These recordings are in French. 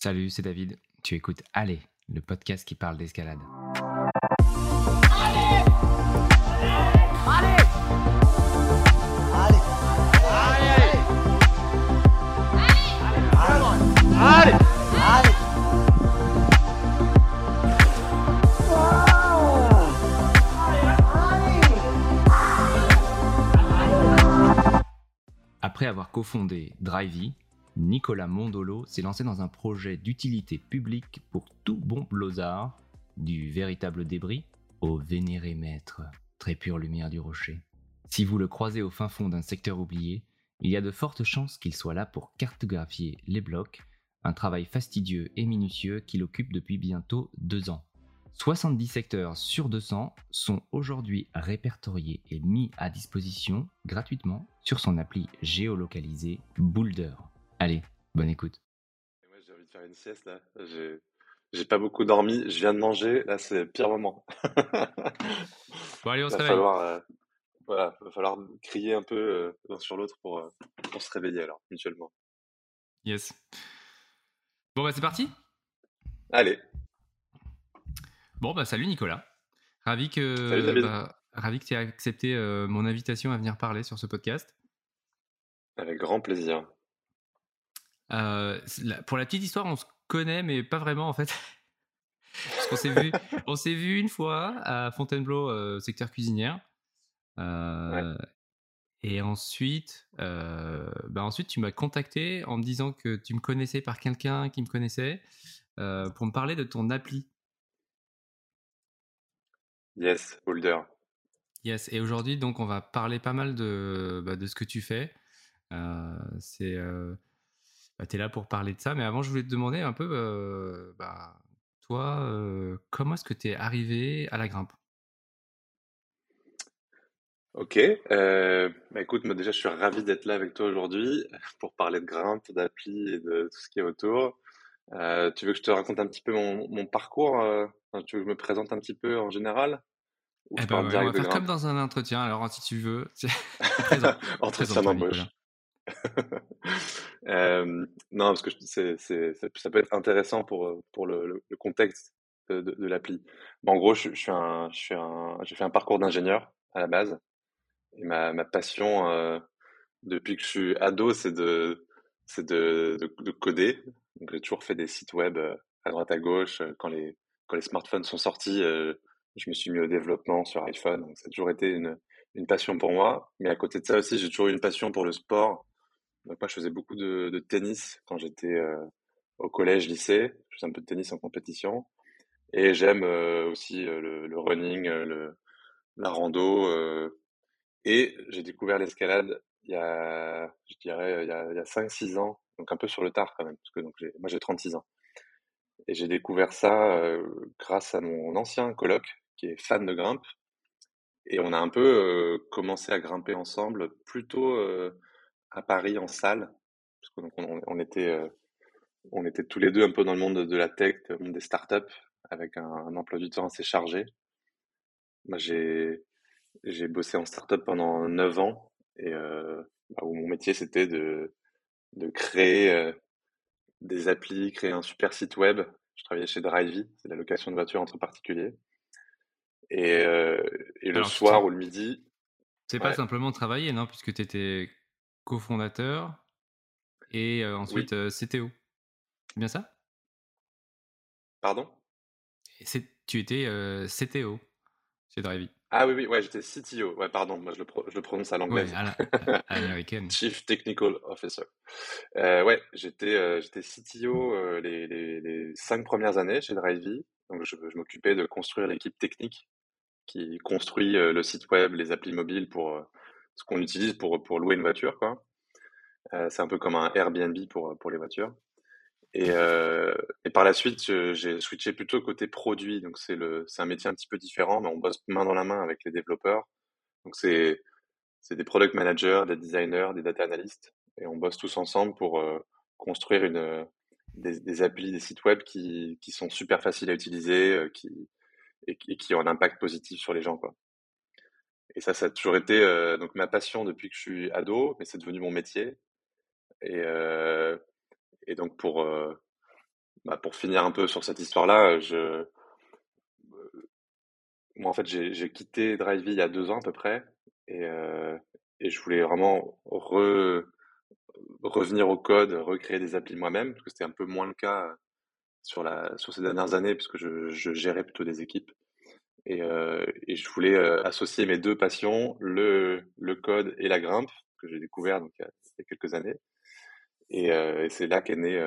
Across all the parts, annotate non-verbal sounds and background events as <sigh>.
Salut, c'est David. Tu écoutes Allez, le podcast qui parle d'escalade. Après avoir cofondé Drivey, Nicolas Mondolo s'est lancé dans un projet d'utilité publique pour tout bon blozard, du véritable débris au vénéré maître, très pure lumière du rocher. Si vous le croisez au fin fond d'un secteur oublié, il y a de fortes chances qu'il soit là pour cartographier les blocs, un travail fastidieux et minutieux qu'il occupe depuis bientôt deux ans. 70 secteurs sur 200 sont aujourd'hui répertoriés et mis à disposition gratuitement sur son appli géolocalisée Boulder. Allez, bonne écoute. Moi, j'ai envie de faire une sieste là. J'ai, j'ai pas beaucoup dormi. Je viens de manger. Là, c'est le pire moment. <laughs> Bon, allez, on se réveille. falloir, euh, voilà, va falloir crier un peu euh, l'un sur l'autre pour, euh, pour se réveiller alors mutuellement. Yes. Bon, bah, c'est parti. Allez, Bon, bah, salut Nicolas. Ravi que, Salut, David. bah, ravi que tu aies accepté euh, mon invitation à venir parler sur ce podcast. avec grand plaisir. Euh, la- pour la petite histoire, on se connaît, mais pas vraiment en fait. <laughs> Parce qu'on s'est vu, on s'est vu une fois à Fontainebleau, euh, secteur cuisinière. Euh, Et ensuite, bah ensuite, tu m'as contacté en me disant que tu me connaissais par quelqu'un qui me connaissait pour me parler de ton appli. Yes, Boulder. Yes. Et aujourd'hui, donc, on va parler pas mal de, bah, de ce que tu fais. C'est, bah, t'es là pour parler de ça. Mais avant, je voulais te demander un peu, euh, bah, toi, euh, comment est-ce que tu es arrivé à la grimpe? Ok. Euh, bah écoute, moi déjà, je suis ravi d'être là avec toi aujourd'hui <laughs> pour parler de grimpe, d'appli et de tout ce qui est autour. Euh, tu veux que je te raconte un petit peu mon, mon parcours euh, Tu veux que je me présente un petit peu en général? Ou Eh ben, ouais, on va faire comme dans un entretien. Alors, si tu veux. <laughs> <laughs> Entretien d'embauche. <laughs> Euh, non, parce que ça peut être intéressant pour, euh, pour le, contexte de, l'appli. En gros, je, suis un, je suis un, j'ai fait un parcours d'ingénieur à la base. Et ma, passion, euh, depuis que je suis ado, c'est de, c'est de, de, de coder. Donc, j'ai toujours fait des sites web à droite à gauche. Quand les, quand les smartphones sont sortis, je me suis mis au développement sur iPhone. Donc, ça a toujours été une, une passion pour moi. Mais à côté de ça aussi, j'ai toujours eu une passion pour le sport. Donc, moi, je faisais beaucoup de, tennis quand j'étais euh, au collège, lycée. Je faisais un peu de tennis en compétition. Et j'aime euh, aussi euh, le, running, le, la rando. et j'ai découvert l'escalade il y a, je dirais, il y a, il y a 5-6 ans, donc un peu sur le tard quand même, parce que donc moi j'ai 36 ans. Et j'ai découvert ça grâce à mon ancien coloc, qui est fan de grimpe. Et on a un peu commencé à grimper ensemble, plutôt à Paris en salle, parce que donc on, on était, euh, on était tous les deux un peu dans le monde de la tech, le monde des startups, avec un, un emploi du temps assez chargé. Moi j'ai j'ai bossé en startup pendant 9 ans et euh, bah, où mon métier c'était de, de créer euh, des applis, créer un super site web. Je travaillais chez Drivey, c'est la location de voitures entre particuliers. Et, euh, et le Alors, soir ou le midi, C'est pas simplement travailler, non, puisque tu étais cofondateur et euh, ensuite CTO. C'est bien ça? Pardon? Tu étais CTO chez Drivey. Ah oui, oui, ouais, j'étais CTO. Ouais, pardon, moi je le, pro- je le prononce à Ouais, l'anglaise. à la- <laughs> à l'américaine. Chief Technical Officer. Euh, ouais, j'étais euh, j'étais CTO euh, les, les, les cinq premières années chez Drivey. Donc je, je m'occupais de construire l'équipe technique qui construit le site web, les applis mobiles pour ce qu'on utilise pour, pour louer une voiture, quoi. Euh, c'est un peu comme un Airbnb pour, pour les voitures. Et, euh, et par la suite, j'ai switché plutôt côté produit. Donc c'est un métier un petit peu différent, mais on bosse main dans la main avec les développeurs. Donc c'est, des product managers, des designers, des data analysts, et on bosse tous ensemble pour euh, construire une, euh, des, des applis, des sites web qui, qui sont super faciles à utiliser, euh, qui, et, et qui ont un impact positif sur les gens, quoi. Et ça, ça a toujours été euh, donc ma passion depuis que je suis ado, mais c'est devenu mon métier. Et, euh, et donc pour euh, bah, pour finir un peu sur cette histoire-là, je, moi, en fait, j'ai quitté Drivey il y a deux ans à peu près, et, et je voulais vraiment re, revenir au code, recréer des applis moi-même, parce que c'était un peu moins le cas sur, la, sur ces dernières années, puisque je, je gérais plutôt des équipes. Et, euh, et je voulais euh, associer mes deux passions, le, le code et la grimpe, que j'ai découvert donc, il y a quelques années. Et, et c'est là qu'est née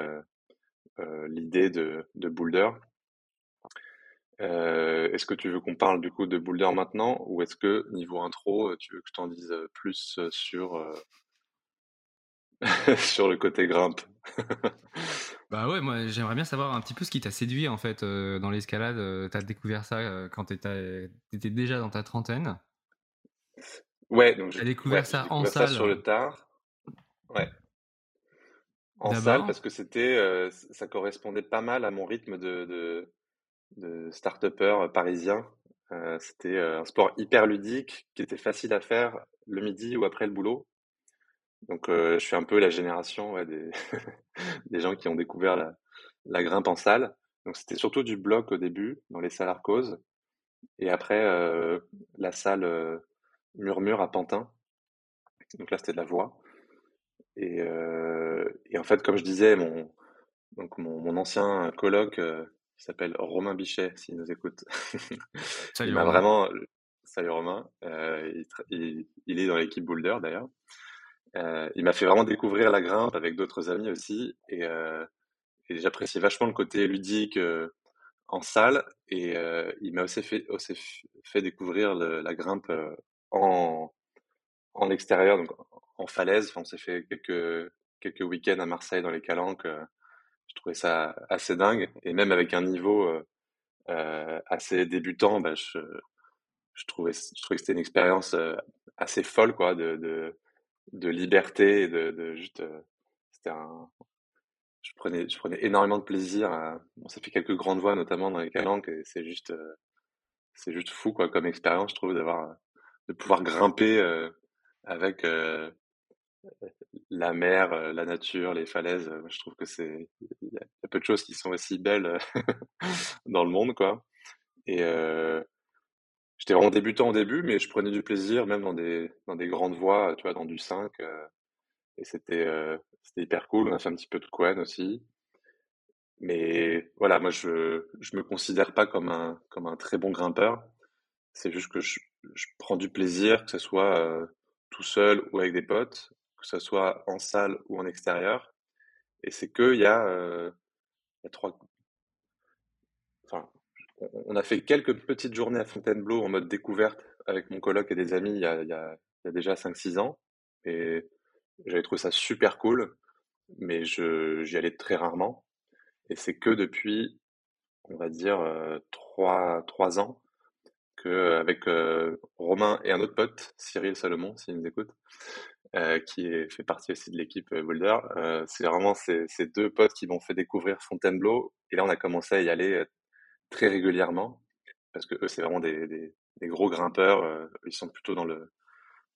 l'idée de, de Boulder. est-ce que tu veux qu'on parle du coup de Boulder maintenant ou est-ce que niveau intro, tu veux que je t'en dise plus sur <laughs> sur le côté grimpe? <laughs> bah ouais, moi j'aimerais bien savoir un petit peu ce qui t'a séduit en fait euh, dans l'escalade. T'as découvert ça quand t'étais déjà dans ta trentaine? Ouais, donc j'ai découvert ça en salle. sur le tard. Ouais. En salle parce que c'était, ça correspondait pas mal à mon rythme de, de, de start-upper parisien. c'était un sport hyper ludique qui était facile à faire le midi ou après le boulot. Donc, euh, je suis un peu la génération ouais, des, <laughs> des gens qui ont découvert la, la grimpe en salle. Donc, c'était surtout du bloc au début, dans les salles Arcos. Et après, euh, la salle euh, Murmure à Pantin. Donc là, c'était de la voix. Et, euh, et, en fait, comme je disais, mon, donc mon, mon ancien colloque, euh, qui s'appelle Romain Bichet, s'il nous écoute, <laughs> Salut, il m'a vraiment... Salut Romain, il, il, il, est dans l'équipe Boulder d'ailleurs. Euh, il m'a fait vraiment découvrir la grimpe avec d'autres amis aussi. Et, euh, et j'appréciais vachement le côté ludique euh, en salle. Et euh, il m'a aussi fait, aussi fait découvrir le, la grimpe euh, en, en extérieur, donc en falaise. Enfin, on s'est fait quelques, quelques week-ends à Marseille dans les calanques. je trouvais ça assez dingue. Et même avec un niveau assez débutant, bah, je, je, trouvais, je trouvais que c'était une expérience assez folle quoi, de, de liberté de, juste euh, c'était je prenais je prenais énormément de plaisir à, on s'est fait quelques grandes voix notamment dans les calanques et c'est juste euh, c'est juste fou quoi comme expérience je trouve d'avoir de pouvoir grimper euh, avec la mer la nature les falaises je trouve que c'est il y, a peu de choses qui sont aussi belles <laughs> dans le monde quoi et J'étais vraiment débutant au début, mais je prenais du plaisir, même dans des, dans des grandes voies, tu vois, dans du 5. Euh, et c'était euh, c'était hyper cool. On a fait un petit peu de Quen aussi. Mais voilà, moi, je je me considère pas comme un, comme un très bon grimpeur. C'est juste que je, je prends du plaisir, que ce soit euh, tout seul ou avec des potes, que ce soit en salle ou en extérieur. Et c'est que il y a, euh, trois, enfin, on a fait quelques petites journées à Fontainebleau en mode découverte avec mon coloc et des amis il y a, déjà 5-6 ans. Et j'avais trouvé ça super cool, mais j'y allais très rarement. Et c'est que depuis, on va dire, euh, 3, 3 ans, que avec euh, Romain et un autre pote, Cyril Salomon, s'il nous écoute, euh, qui est, fait partie aussi de l'équipe Boulder, euh, c'est vraiment ces, ces deux potes qui m'ont fait découvrir Fontainebleau. Et là, on a commencé à y aller très régulièrement, parce que eux, c'est vraiment des, des, des, gros grimpeurs. Euh, ils sont plutôt dans le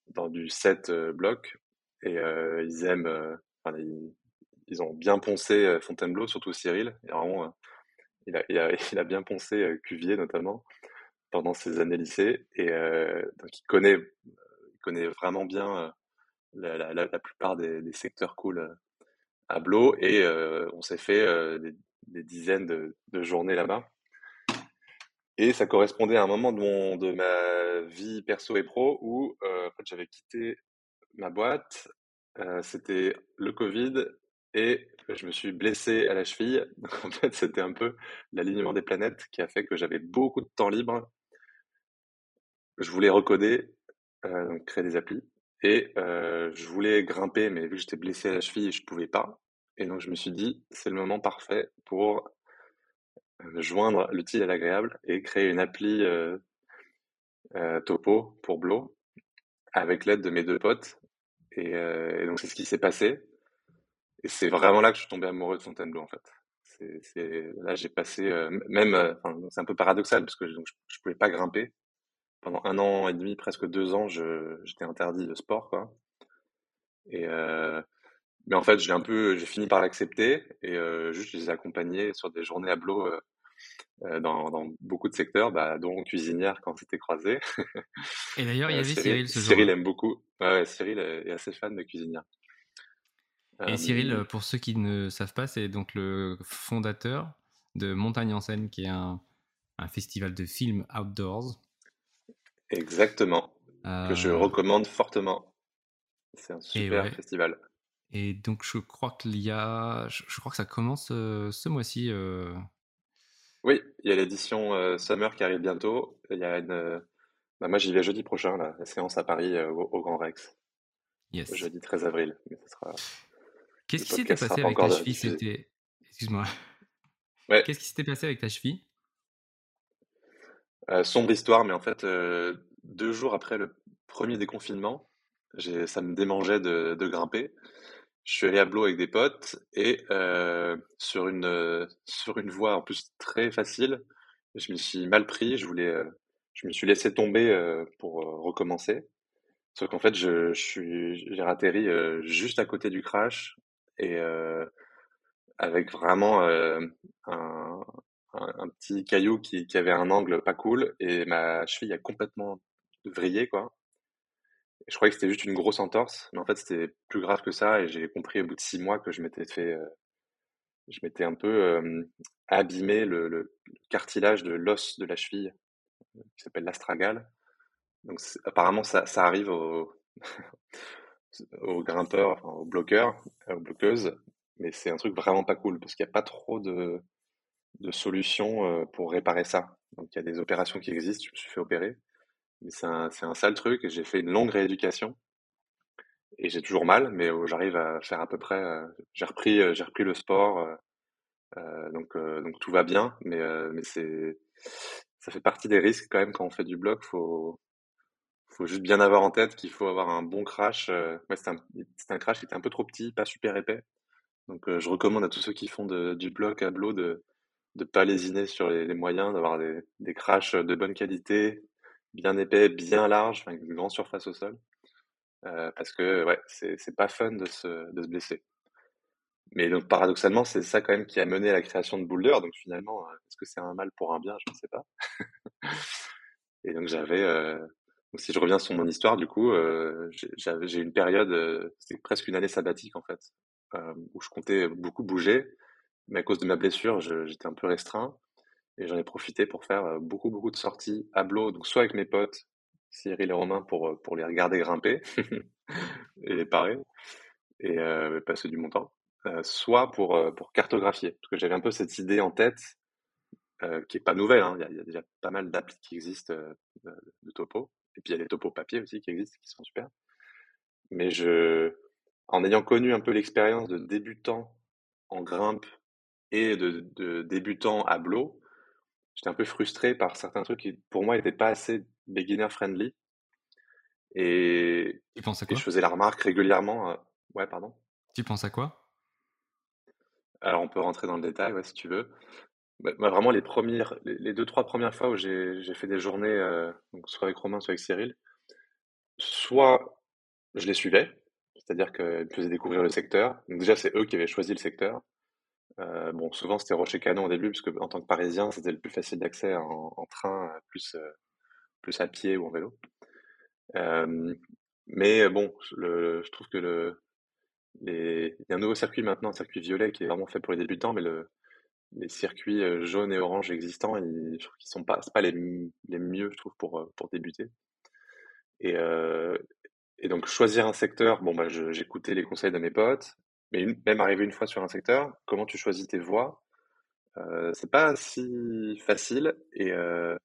dans du 7 euh, bloc et euh, ils aiment, euh, enfin, ils, ils, ont bien poncé Fontainebleau, surtout Cyril. Et vraiment, il, a, il, a, <laughs> il a bien poncé Cuvier notamment pendant ses années lycée et donc il connaît, il connaît vraiment bien la, plupart des, secteurs cool à Blo et on s'est fait des, des, dizaines de, journées là-bas. Et ça correspondait à un moment de, mon, de ma vie perso et pro où euh, j'avais quitté ma boîte, euh, c'était le Covid et je me suis blessé à la cheville. <laughs> En fait, c'était un peu l'alignement des planètes qui a fait que j'avais beaucoup de temps libre. Je voulais recoder, euh, donc créer des applis. Et je voulais grimper, mais vu que j'étais blessé à la cheville, je pouvais pas. Et donc je me suis dit, c'est le moment parfait pour joindre l'utile à l'agréable et créer une appli topo pour Blo avec l'aide de mes deux potes. Et, donc c'est ce qui s'est passé. Et c'est vraiment là que je suis tombé amoureux de Fontainebleau en fait. Là j'ai passé même, c'est un peu paradoxal parce que je, je, pouvais pas grimper pendant un an et demi, presque deux ans, j'étais interdit de sport quoi. Et mais en fait, j'ai un peu, j'ai fini par l'accepter et juste je les ai accompagnés sur des journées à Blo dans, dans, beaucoup de secteurs, bah, dont cuisinière quand c'était croisé. et d'ailleurs, il y avait Cyril, ce jour. Cyril aime beaucoup. Ouais, Cyril est assez fan de cuisinière. Et Cyril, pour ceux qui ne savent pas, c'est donc le fondateur de Montagne en scène, qui est un, un festival de films outdoors. Exactement. Que je euh, recommande fortement. C'est un super festival. Et donc, je crois qu'il y a. Je, crois que ça commence euh, ce mois-ci. Euh. Oui, il y a l'édition Summer qui arrive bientôt. Il y a une. Bah, moi, j'y vais jeudi prochain, la séance à Paris au, Grand Rex. Yes. Jeudi 13 avril. Qu'est-ce qui s'était passé avec ta cheville? Excuse-moi. Ouais. Qu'est-ce qui s'était passé avec ta cheville? Sombre histoire, mais en fait, deux jours après le premier déconfinement, ça me démangeait de, grimper. Je suis allé à Blo avec des potes et sur une sur une voie en plus très facile, je me suis mal pris. Je voulais, je me suis laissé tomber pour recommencer. Sauf qu'en fait, je, suis j'ai atterri juste à côté du crash et avec vraiment un, un, petit caillou qui, avait un angle pas cool et ma cheville a complètement vrillé quoi. je croyais que c'était juste une grosse entorse, mais en fait c'était plus grave que ça et j'ai compris au bout de six mois que je m'étais fait, euh, je m'étais un peu abîmé le, cartilage de l'os de la cheville qui s'appelle l'astragale. Donc apparemment ça, arrive aux, <laughs> aux grimpeurs, enfin, aux bloqueurs, aux bloqueuses, mais c'est un truc vraiment pas cool parce qu'il n'y a pas trop de, de solutions pour réparer ça. Donc il y a des opérations qui existent, je me suis fait opérer, mais c'est un, un sale truc et j'ai fait une longue rééducation et j'ai toujours mal, mais j'arrive à faire à peu près. j'ai repris, repris le sport, euh, donc donc tout va bien, mais mais c'est ça fait partie des risques quand même quand on fait du bloc. Faut faut juste bien avoir en tête qu'il faut avoir un bon crash. Ouais, c'est un, un, crash qui était un peu trop petit, pas super épais. Donc je recommande à tous ceux qui font du bloc à bloc de de pas lésiner sur les, moyens, d'avoir des, des crashs de bonne qualité, bien épais, bien large, avec une grande surface au sol. Euh, parce que ouais, c'est pas fun de se, de se blesser. Mais donc paradoxalement, c'est ça quand même qui a mené à la création de Boulder. Donc finalement, euh, est-ce que c'est un mal pour un bien? Je ne sais pas. Et donc j'avais, euh, si je reviens sur mon histoire, du coup, euh, j'ai une période, euh, c'était presque une année sabbatique en fait, où je comptais beaucoup bouger, mais à cause de ma blessure, j'étais un peu restreint. Et j'en ai profité pour faire beaucoup, beaucoup de sorties à Blo, donc soit avec mes potes, Cyril et Romain, pour, pour les regarder grimper <laughs> et les parer, et passer du montant, soit pour, pour cartographier, parce que j'avais un peu cette idée en tête, qui est pas nouvelle, hein. il, y a, déjà pas mal d'applis qui existent de, topo, et puis il y a les topos papier aussi qui existent, qui sont super. Mais je, en ayant connu un peu l'expérience de débutant en grimpe et de, de débutant à Blo, j'étais un peu frustré par certains trucs qui, pour moi, n'étaient pas assez beginner friendly. Et, tu penses à quoi? je faisais la remarque régulièrement. Euh, ouais, pardon. Tu penses à quoi? Alors, on peut rentrer dans le détail, ouais, si tu veux. Bah, vraiment, les, premières, les, deux, trois premières fois où j'ai fait des journées, euh, donc soit avec Romain, soit avec Cyril, soit je les suivais, c'est-à-dire qu'ils me faisaient découvrir le secteur. Donc déjà, c'est eux qui avaient choisi le secteur. Euh, bon, souvent c'était Rocher Canon au début, parce que en tant que Parisien, c'était le plus facile d'accès en, train, plus, euh, plus à pied ou en vélo. Euh, mais bon, le, je trouve que le, les, il y a un nouveau circuit maintenant, un circuit violet qui est vraiment fait pour les débutants, mais le, les circuits jaunes et orange existants, ils, je trouve qu'ils sont pas, pas les, les mieux, je trouve, pour, pour débuter. Et, et donc choisir un secteur, bon bah j'écoutais les conseils de mes potes, mais même arrivé une fois sur un secteur, comment tu choisis tes voies, euh, c'est pas si facile. Et euh,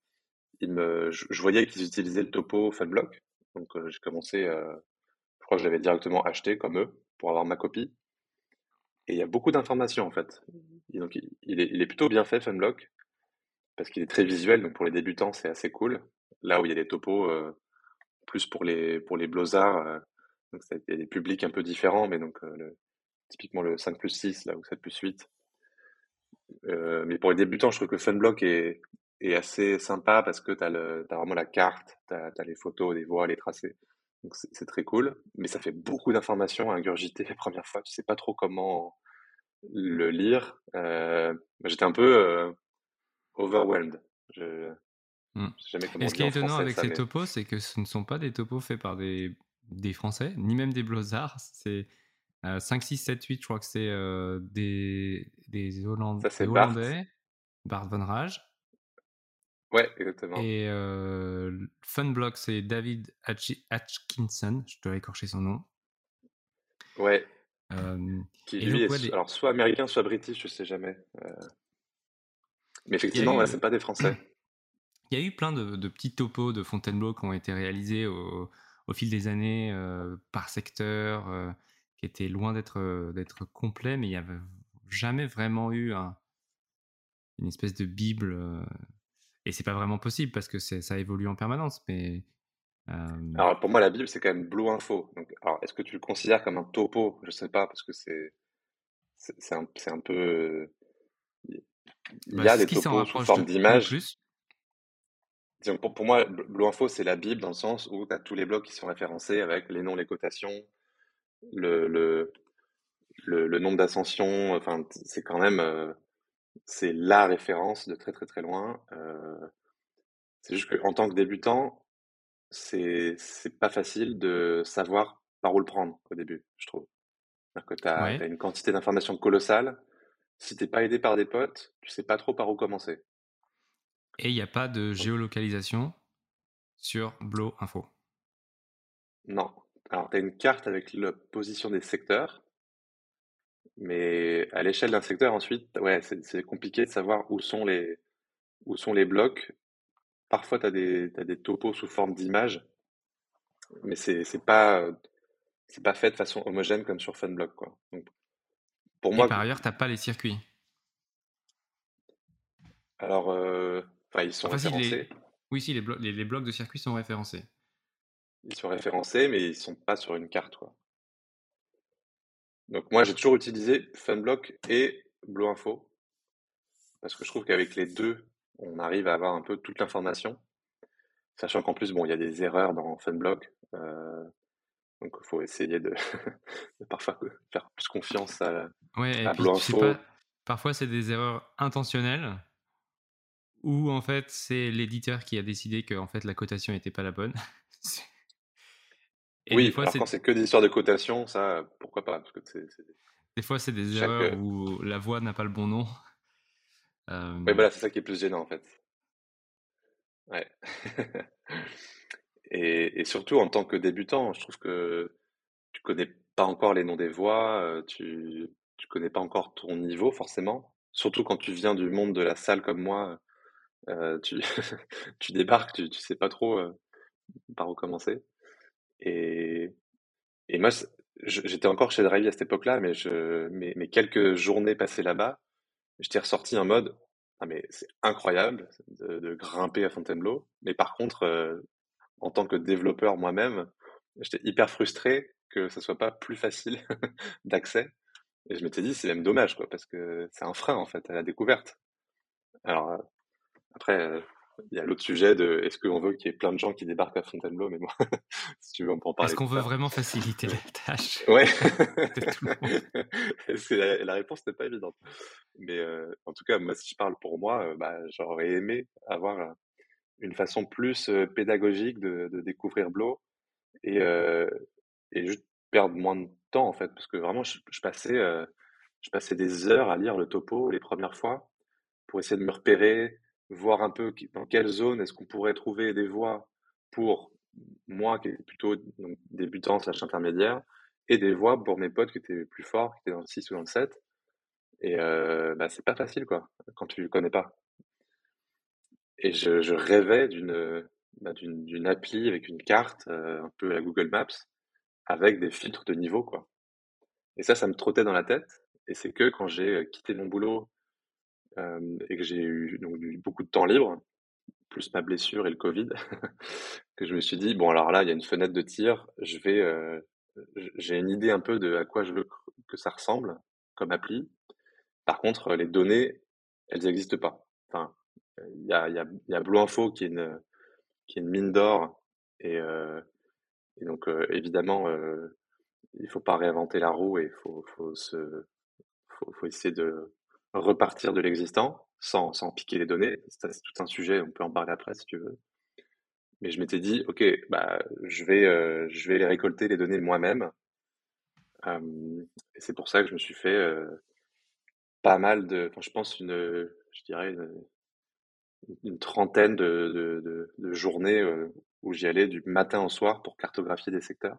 il me, je, voyais qu'ils utilisaient le topo Funblock, donc euh, j'ai commencé, euh, je crois que je l'avais directement acheté comme eux pour avoir ma copie. Et il y a beaucoup d'informations en fait. donc il est, il est plutôt bien fait Funblock parce qu'il est très visuel, donc pour les débutants c'est assez cool. Là où il y a des topos plus pour les pour les blozards, donc il y a des publics un peu différents, mais donc typiquement le 5 plus 6 là, ou 7 plus 8. Euh, mais pour les débutants, je trouve que Funblock est, est assez sympa parce que tu as, as, vraiment la carte, tu as, les photos, les voies, les tracés. Donc c'est très cool, mais ça fait beaucoup d'informations à ingurgiter les premières fois. Tu sais pas trop comment le lire. Euh, j'étais un peu euh, overwhelmed. Je, mmh. sais jamais comment Et ce qui est étonnant avec ces topos, c'est que ce ne sont pas des topos faits par des, des Français, ni même des Blozards. C'est 5, 6, 7, 8, je crois que c'est euh, des, des, Hollandais. Ça, Bart. Bart von Rage. Ouais, exactement. Et euh, Funblock, c'est David Atkinson, je dois écorcher son nom. Ouais. qui lui est, alors soit américain, soit british, je sais jamais. Euh. Mais effectivement, c'est pas des Français. <clears throat> Il y a eu plein de, de petits topos de Fontainebleau qui ont été réalisés au, au fil des années euh, par secteur, qui étaient loin d'être d'être complets, mais il n'y avait jamais vraiment eu un, une espèce de bible et c'est pas vraiment possible parce que ça évolue en permanence. Mais euh, alors pour moi, la Bible c'est quand même Blue Info. Donc, alors est-ce que tu le considères comme un topo? Je sais pas parce que c'est c'est un, un, peu il y bah, a des topos sous forme d'image. Pour, pour, moi, Blue Info, c'est la Bible dans le sens où tu as tous les blocs qui sont référencés avec les noms, les cotations, le, le, le, nombre d'ascensions. Enfin, c'est quand même, euh, c'est la référence de très très très loin. Euh, c'est juste qu'en tant que débutant, c'est c'est pas facile de savoir par où le prendre au début, je trouve. que tu as, une quantité d'informations colossale. Si t'es pas aidé par des potes, tu sais pas trop par où commencer. Et il n'y a pas de géolocalisation sur Blow Info. Non. Alors, tu as une carte avec la position des secteurs, mais à l'échelle d'un secteur, ensuite, ouais, c'est compliqué de savoir où sont les, où sont les blocs. Parfois, tu as des, as des topos sous forme d'image, mais c'est pas, c'est pas fait de façon homogène comme sur Funblock, quoi. Donc, pour moi. Et par ailleurs, t'as pas les circuits? Alors, euh, ils sont référencés. Oui, si, les, les, les, blocs de circuits sont référencés. Ils sont référencés, mais ils sont pas sur une carte, quoi. Donc moi, j'ai toujours utilisé Funblock et Blue Info parce que je trouve qu'avec les deux, on arrive à avoir un peu toute l'information, sachant qu'en plus, bon, il y a des erreurs dans Funblock, euh, donc il faut essayer <laughs> de, parfois faire plus confiance à, ouais, Blue Info. parfois, c'est des erreurs intentionnelles ou en fait, c'est l'éditeur qui a décidé que en fait la cotation n'était pas la bonne. <laughs> oui, des fois, alors quand c'est que des histoires de cotation, ça, pourquoi pas parce que Des fois, c'est des erreurs où la voix n'a pas le bon nom. Euh... Oui, voilà, c'est ça qui est plus gênant en fait. Ouais. <laughs> et, et, surtout en tant que débutant, je trouve que tu connais pas encore les noms des voix, euh, tu, tu connais pas encore ton niveau forcément. Surtout quand tu viens du monde de la salle comme moi, euh, tu, <laughs> tu débarques, tu, tu sais pas trop euh, par où commencer. Et, et moi, j'étais encore chez Drivey à cette époque-là, mais, je, mes, quelques journées passées là-bas, j'étais ressorti en mode ah mais c'est incroyable de, grimper à Fontainebleau, mais par contre, euh, en tant que développeur moi-même, j'étais hyper frustré que ce soit pas plus facile <laughs> d'accès. Et je m'étais dit c'est même dommage quoi, parce que c'est un frein en fait à la découverte. Alors après, il y a l'autre sujet de est-ce qu'on veut qu'il y ait plein de gens qui débarquent à Fontainebleau, mais moi, <laughs> si tu veux, on peut en parler. Est-ce qu'on veut vraiment faciliter la tâche <laughs> Ouais. <laughs> la, la, réponse n'est pas évidente. Mais euh, en tout cas, moi, si je parle pour moi, euh, bah, j'aurais aimé avoir euh, une façon plus pédagogique de, de découvrir Blo et, et juste perdre moins de temps, en fait, parce que vraiment, je, je passais, je passais des heures à lire le topo les premières fois pour essayer de me repérer, voir un peu dans quelle zone est-ce qu'on pourrait trouver des voies pour moi qui est plutôt débutant slash intermédiaire et des voies pour mes potes qui étaient plus forts, qui étaient dans le 6 ou dans le 7. Et euh, bah, c'est pas facile quoi quand tu le connais pas. Et je, rêvais d'une bah, d'une appli avec une carte, euh, un peu à Google Maps, avec des filtres de niveau quoi. Et ça, ça me trottait dans la tête. Et c'est que quand j'ai quitté mon boulot et que j'ai eu donc beaucoup de temps libre, plus ma blessure et le Covid, <laughs> que je me suis dit bon alors là il y a une fenêtre de tir, je vais, j'ai une idée un peu de à quoi je veux que ça ressemble comme appli. Par contre les données elles n'existent pas. Enfin il y a, y, a, y a Blue Info qui est une qui est une mine d'or et Et donc, évidemment, il faut pas réinventer la roue et il faut, faut, se, faut, faut essayer de repartir de l'existant sans, sans piquer les données. C'est tout un sujet, on peut en parler après si tu veux. Mais je m'étais dit, ok, bah, je vais, euh, je vais les récolter les données moi-même. Euh, et c'est pour ça que je me suis fait euh, pas mal de, enfin, je pense une, je dirais une, une trentaine de, de, de, journées où j'y allais du matin au soir pour cartographier des secteurs.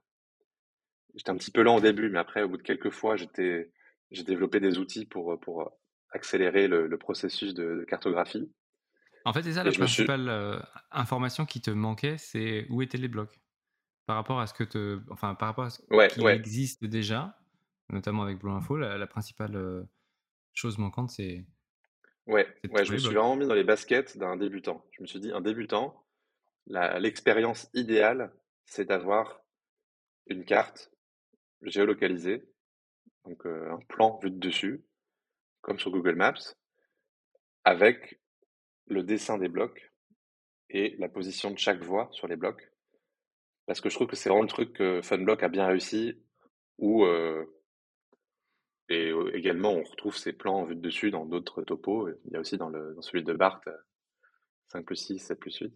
J'étais un petit peu lent au début, mais après, au bout de quelques fois, j'étais, j'ai développé des outils pour, pour accélérer le, le processus de cartographie. En fait, c'est ça la principale euh, information qui te manquait, c'est où étaient les blocs par rapport à ce que te, enfin par rapport à ce qui existe déjà, notamment avec Blue Info, la, principale euh, chose manquante, c'est ouais, ouais, je me suis vraiment mis dans les baskets d'un débutant. Je me suis dit, un débutant, l'expérience idéale, c'est d'avoir une carte géolocalisée, donc euh, un plan vu de dessus, comme sur Google Maps, avec le dessin des blocs et la position de chaque voie sur les blocs. Parce que je trouve que c'est vraiment le truc que Funblock a bien réussi, où euh, et également on retrouve ces plans en vue de dessus dans d'autres topos. Il y a aussi dans, le, dans celui de Barthes 5 plus 6, 7 plus 8.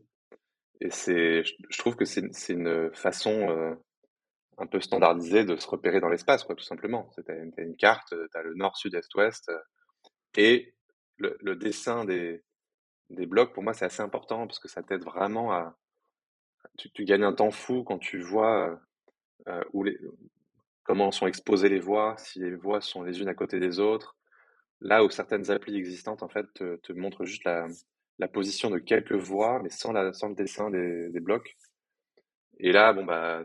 Et je trouve que c'est une façon euh, un peu standardisée de se repérer dans l'espace, tout simplement. Tu as, une carte, tu as le nord, sud, est, ouest, et le dessin des, des blocs, pour moi, c'est assez important parce que ça t'aide vraiment à. Tu, gagnes un temps fou quand tu vois euh, où les, comment sont exposées les voies, si les voies sont les unes à côté des autres. Là où certaines applis existantes, en fait, te, montrent juste la, la, position de quelques voies, mais sans, la, sans le dessin des, des blocs. Et là, bon, bah,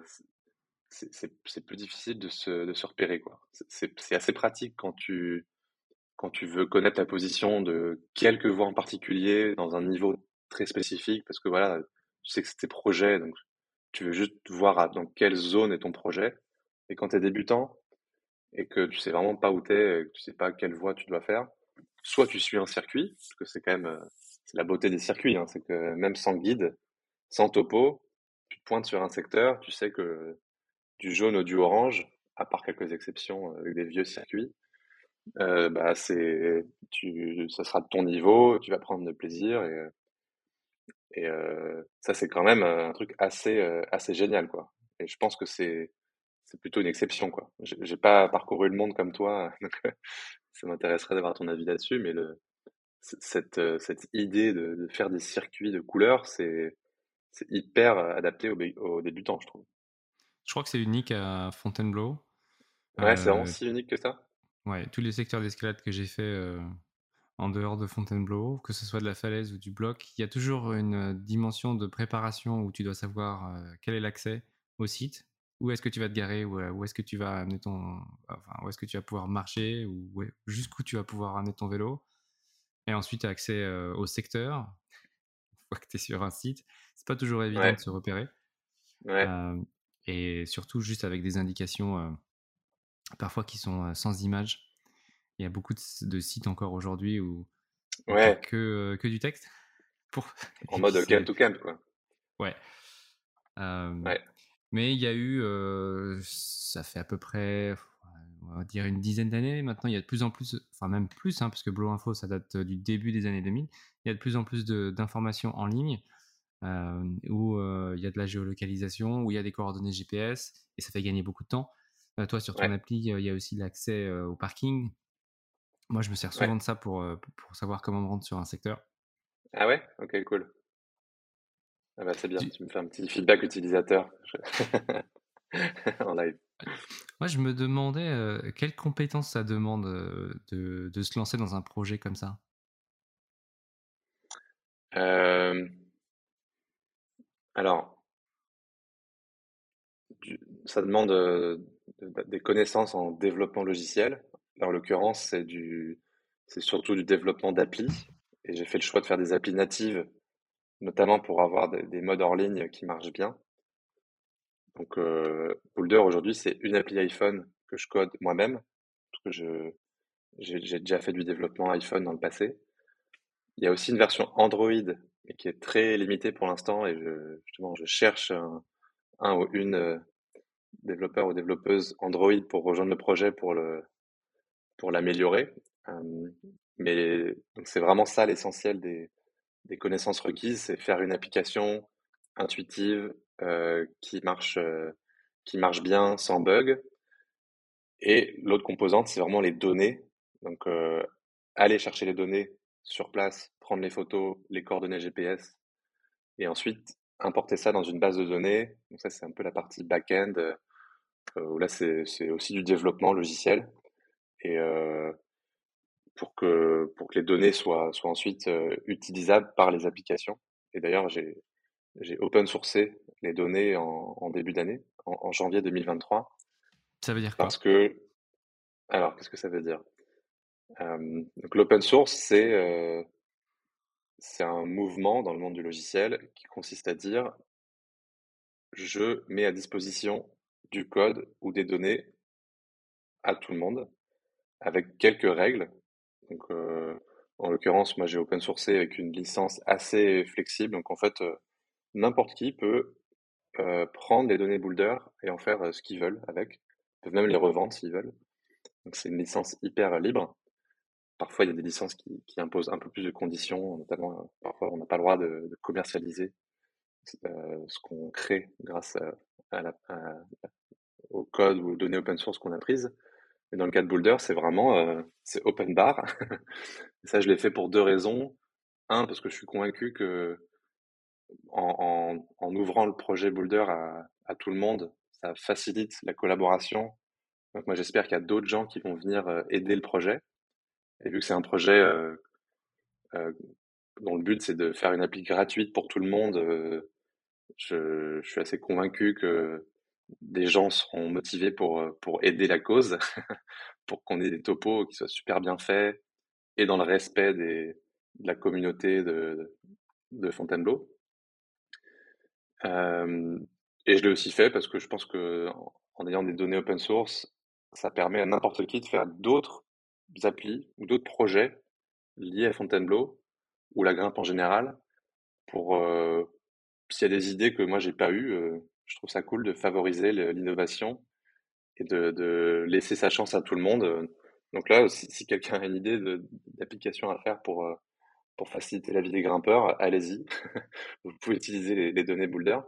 c'est plus difficile de se, de se repérer. C'est assez pratique quand tu quand tu veux connaître la position de quelques voies en particulier dans un niveau très spécifique, parce que voilà, tu sais que c'est tes projets, donc tu veux juste voir dans quelle zone est ton projet. Et quand tu es débutant et que tu sais vraiment pas où tu es, que tu sais pas quelle voie tu dois faire, soit tu suis un circuit, parce que c'est quand même euh, la beauté des circuits, hein, c'est que même sans guide, sans topo, tu te pointes sur un secteur, tu sais que du jaune au du orange, à part quelques exceptions avec des vieux circuits, euh, bah, c'est tu ça sera de ton niveau, tu vas prendre de plaisir et et euh, ça c'est quand même un truc assez euh, assez génial quoi. Et je pense que c'est c'est plutôt une exception quoi. J'ai pas parcouru le monde comme toi, <laughs> donc ça m'intéresserait d'avoir ton avis là-dessus, mais le cette cette idée de, de faire des circuits de couleurs, c'est c'est hyper adapté aux, aux, débutants, je trouve. Je crois que c'est unique à Fontainebleau. Ouais, c'est vraiment si unique que ça. Ouais, tous les secteurs d'escalade que j'ai fait euh, en dehors de Fontainebleau, que ce soit de la falaise ou du bloc, il y a toujours une euh, dimension de préparation où tu dois savoir euh, quel est l'accès au site, où est-ce que tu vas te garer, où, est-ce que tu vas amener ton, enfin, où est-ce que tu vas pouvoir marcher, ou jusqu'où tu vas pouvoir amener ton vélo, et ensuite accès au secteur. Une fois que tu es sur un site, c'est pas toujours évident de se repérer. Ouais. et surtout juste avec des indications parfois qui sont sans image. Il y a beaucoup de, sites encore aujourd'hui où ouais. que, que du texte. <laughs> Pour... En mode <laughs> camp to camp, quoi. Ouais. ouais. Mais il y a eu, ça fait à peu près, on va dire une dizaine d'années. Maintenant, il y a de plus en plus, enfin même plus, hein, parce que Blow Info, ça date du début des années 2000. Il y a de plus en plus d'informations en ligne où il y a de la géolocalisation, où il y a des coordonnées GPS, et ça fait gagner beaucoup de temps. Euh, toi, sur ton appli, il y a aussi l'accès au parking. Moi, je me sers souvent de ça pour, pour savoir comment me rendre sur un secteur. Ah ouais? Ok, cool. Ah bah, c'est bien, tu... me fais un petit feedback utilisateur <laughs> en live. Moi, je me demandais quelles compétences ça demande de, de, se lancer dans un projet comme ça? Alors, ça demande des connaissances en développement logiciel. en l'occurrence, c'est du, c'est surtout du développement d'applis. Et j'ai fait le choix de faire des applis natives, notamment pour avoir des, modes hors ligne qui marchent bien. Donc, euh, Boulder aujourd'hui, c'est une appli iPhone que je code moi-même, parce que je, j'ai, déjà fait du développement iPhone dans le passé. Il y a aussi une version Android, mais qui est très limitée pour l'instant, et je, justement, je cherche un, un ou une développeur ou développeuse Android pour rejoindre le projet pour le pour l'améliorer. mais c'est vraiment ça l'essentiel des, des connaissances requises, c'est faire une application intuitive qui marche qui marche bien sans bug. Et l'autre composante, c'est vraiment les données. Donc aller chercher les données sur place, prendre les photos, les coordonnées GPS, et ensuite importer ça dans une base de données. Donc ça, c'est un peu la partie back-end, euh, où là, c'est aussi du développement logiciel. Et euh, pour, que, pour que les données soient, soient ensuite euh, utilisables par les applications. Et d'ailleurs, j'ai open sourcé les données en, en début d'année, en, en, janvier 2023. Ça veut dire quoi? Parce que, alors, qu'est-ce que ça veut dire? Euh, Donc l'open source, c'est euh, c'est un mouvement dans le monde du logiciel qui consiste à dire je mets à disposition du code ou des données à tout le monde avec quelques règles. Euh, en l'occurrence, moi j'ai open sourcé avec une licence assez flexible. Donc en fait, euh, n'importe qui peut euh, prendre les données Boulder et en faire ce qu'ils veulent avec. Ils peuvent même les revendre s'ils veulent. Donc c'est une licence hyper libre. Parfois, il y a des licences qui, imposent un peu plus de conditions, notamment parfois on n'a pas le droit de, commercialiser euh, ce qu'on crée grâce à, au code ou aux données open source qu'on a prises. Mais dans le cas de Boulder, c'est vraiment euh, open bar. <laughs> ça, je l'ai fait pour deux raisons. Un, parce que je suis convaincu que en, ouvrant le projet Boulder à, tout le monde, ça facilite la collaboration. Donc moi, j'espère qu'il y a d'autres gens qui vont venir euh, aider le projet. Et vu que c'est un projet euh, euh, dont le but c'est de faire une appli gratuite pour tout le monde, euh, je, je, suis assez convaincu que des gens seront motivés pour, pour aider la cause, <laughs> pour qu'on ait des topos qui soient super bien faits et dans le respect des, de la communauté de, de Fontainebleau. Euh, et je l'ai aussi fait parce que je pense que en ayant des données open source, ça permet à n'importe qui de faire d'autres applis ou d'autres projets liés à Fontainebleau ou la grimpe en général pour s'il y a des idées que moi j'ai pas eues, je trouve ça cool de favoriser l'innovation et de, laisser sa chance à tout le monde. Donc là, si, quelqu'un a une idée d'application à faire pour, faciliter la vie des grimpeurs, allez-y. <laughs> Vous pouvez utiliser les, données Boulder.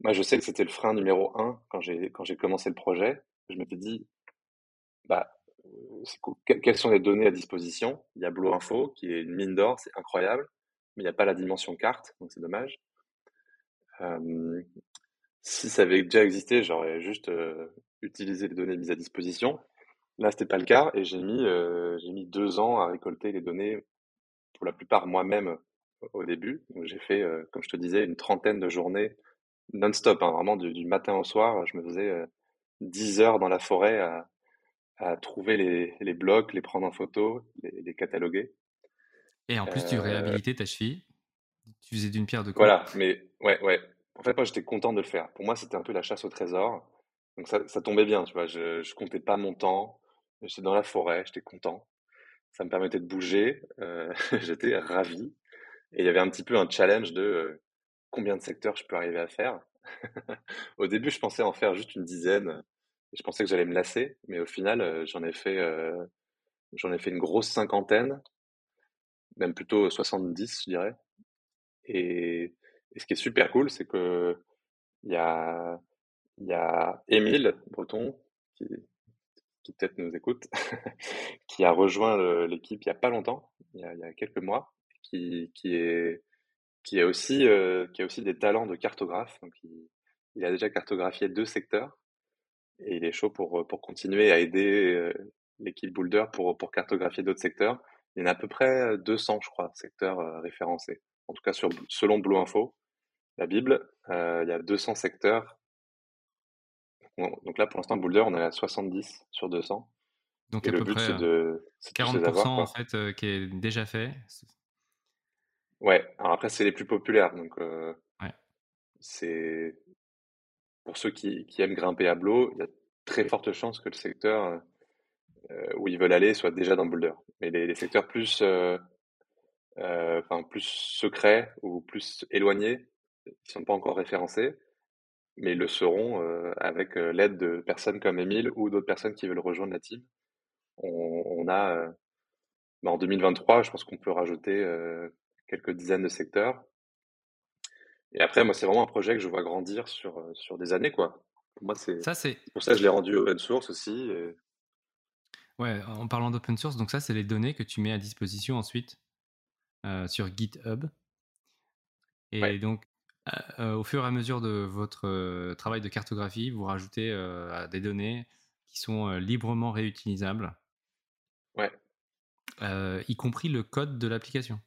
Moi, je sais que c'était le frein numéro un quand j'ai quand j'ai commencé le projet. Je m'étais dit, bah, quelles sont les données à disposition? Il y a Blue Info, qui est une mine d'or, c'est incroyable, mais il n'y a pas la dimension carte, donc c'est dommage. Si ça avait déjà existé, j'aurais juste euh, utilisé les données mises à disposition. Là, c'était pas le cas, et j'ai mis, euh, deux ans à récolter les données, pour la plupart moi-même au début. J'ai fait, euh, comme je te disais, une trentaine de journées non-stop, hein, vraiment du, du, matin au soir. Je me faisais 10 heures dans la forêt à, à trouver les, les, blocs, les prendre en photo, les, les cataloguer. Et en plus, tu réhabilitais ta cheville. Tu faisais d'une pierre deux coups. Voilà, mais ouais, ouais. En fait, moi, j'étais content de le faire. Pour moi, c'était un peu la chasse au trésor. Donc, ça, ça tombait bien, tu vois. Je, je comptais pas mon temps. J'étais dans la forêt, j'étais content. Ça me permettait de bouger. Euh, <laughs> j'étais ravi. Et il y avait un petit peu un challenge de euh, combien de secteurs je peux arriver à faire. <laughs> Au début, je pensais en faire juste une dizaine. Je pensais que j'allais me lasser, mais au final, euh, j'en ai fait, euh, j'en ai fait une grosse cinquantaine, même plutôt 70, je dirais. Et, ce qui est super cool, c'est que il y a, y a Émile Breton qui, peut-être nous écoute, <laughs> qui a rejoint l'équipe il y a pas longtemps, il y a, quelques mois, qui, qui est qui a aussi euh, qui a aussi des talents de cartographe. Donc il, a déjà cartographié deux secteurs et il est chaud pour pour continuer à aider euh, l'équipe Boulder pour pour cartographier d'autres secteurs. Il y en a à peu près 200, je crois, secteurs euh, référencés. En tout cas, sur, selon Blue Info, la Bible, euh, il y a 200 secteurs. Donc là, pour l'instant, Boulder, on est à 70 sur 200. Donc et à peu près de, 40% avoir, en fait euh, qui est déjà fait. Ouais, alors après, c'est les plus populaires. Donc, euh, ouais. c'est pour ceux qui, qui, aiment grimper à Blo, il y a très forte chance que le secteur euh, où ils veulent aller soit déjà dans Boulder. Mais les, les secteurs plus, euh, enfin plus secrets ou plus éloignés, qui sont pas encore référencés, mais le seront avec l'aide de personnes comme Emile ou d'autres personnes qui veulent rejoindre la team. On, a, bah, en 2023, je pense qu'on peut rajouter quelques dizaines de secteurs. Et après, moi, c'est vraiment un projet que je vois grandir sur, sur des années, quoi. Pour moi, c'est ça, c'est pour ça que je l'ai rendu open source aussi. Ouais, en parlant d'open source, donc ça, c'est les données que tu mets à disposition ensuite sur GitHub. Et donc, au fur et à mesure de votre travail de cartographie, vous rajoutez des données qui sont librement réutilisables. Ouais. y compris le code de l'application.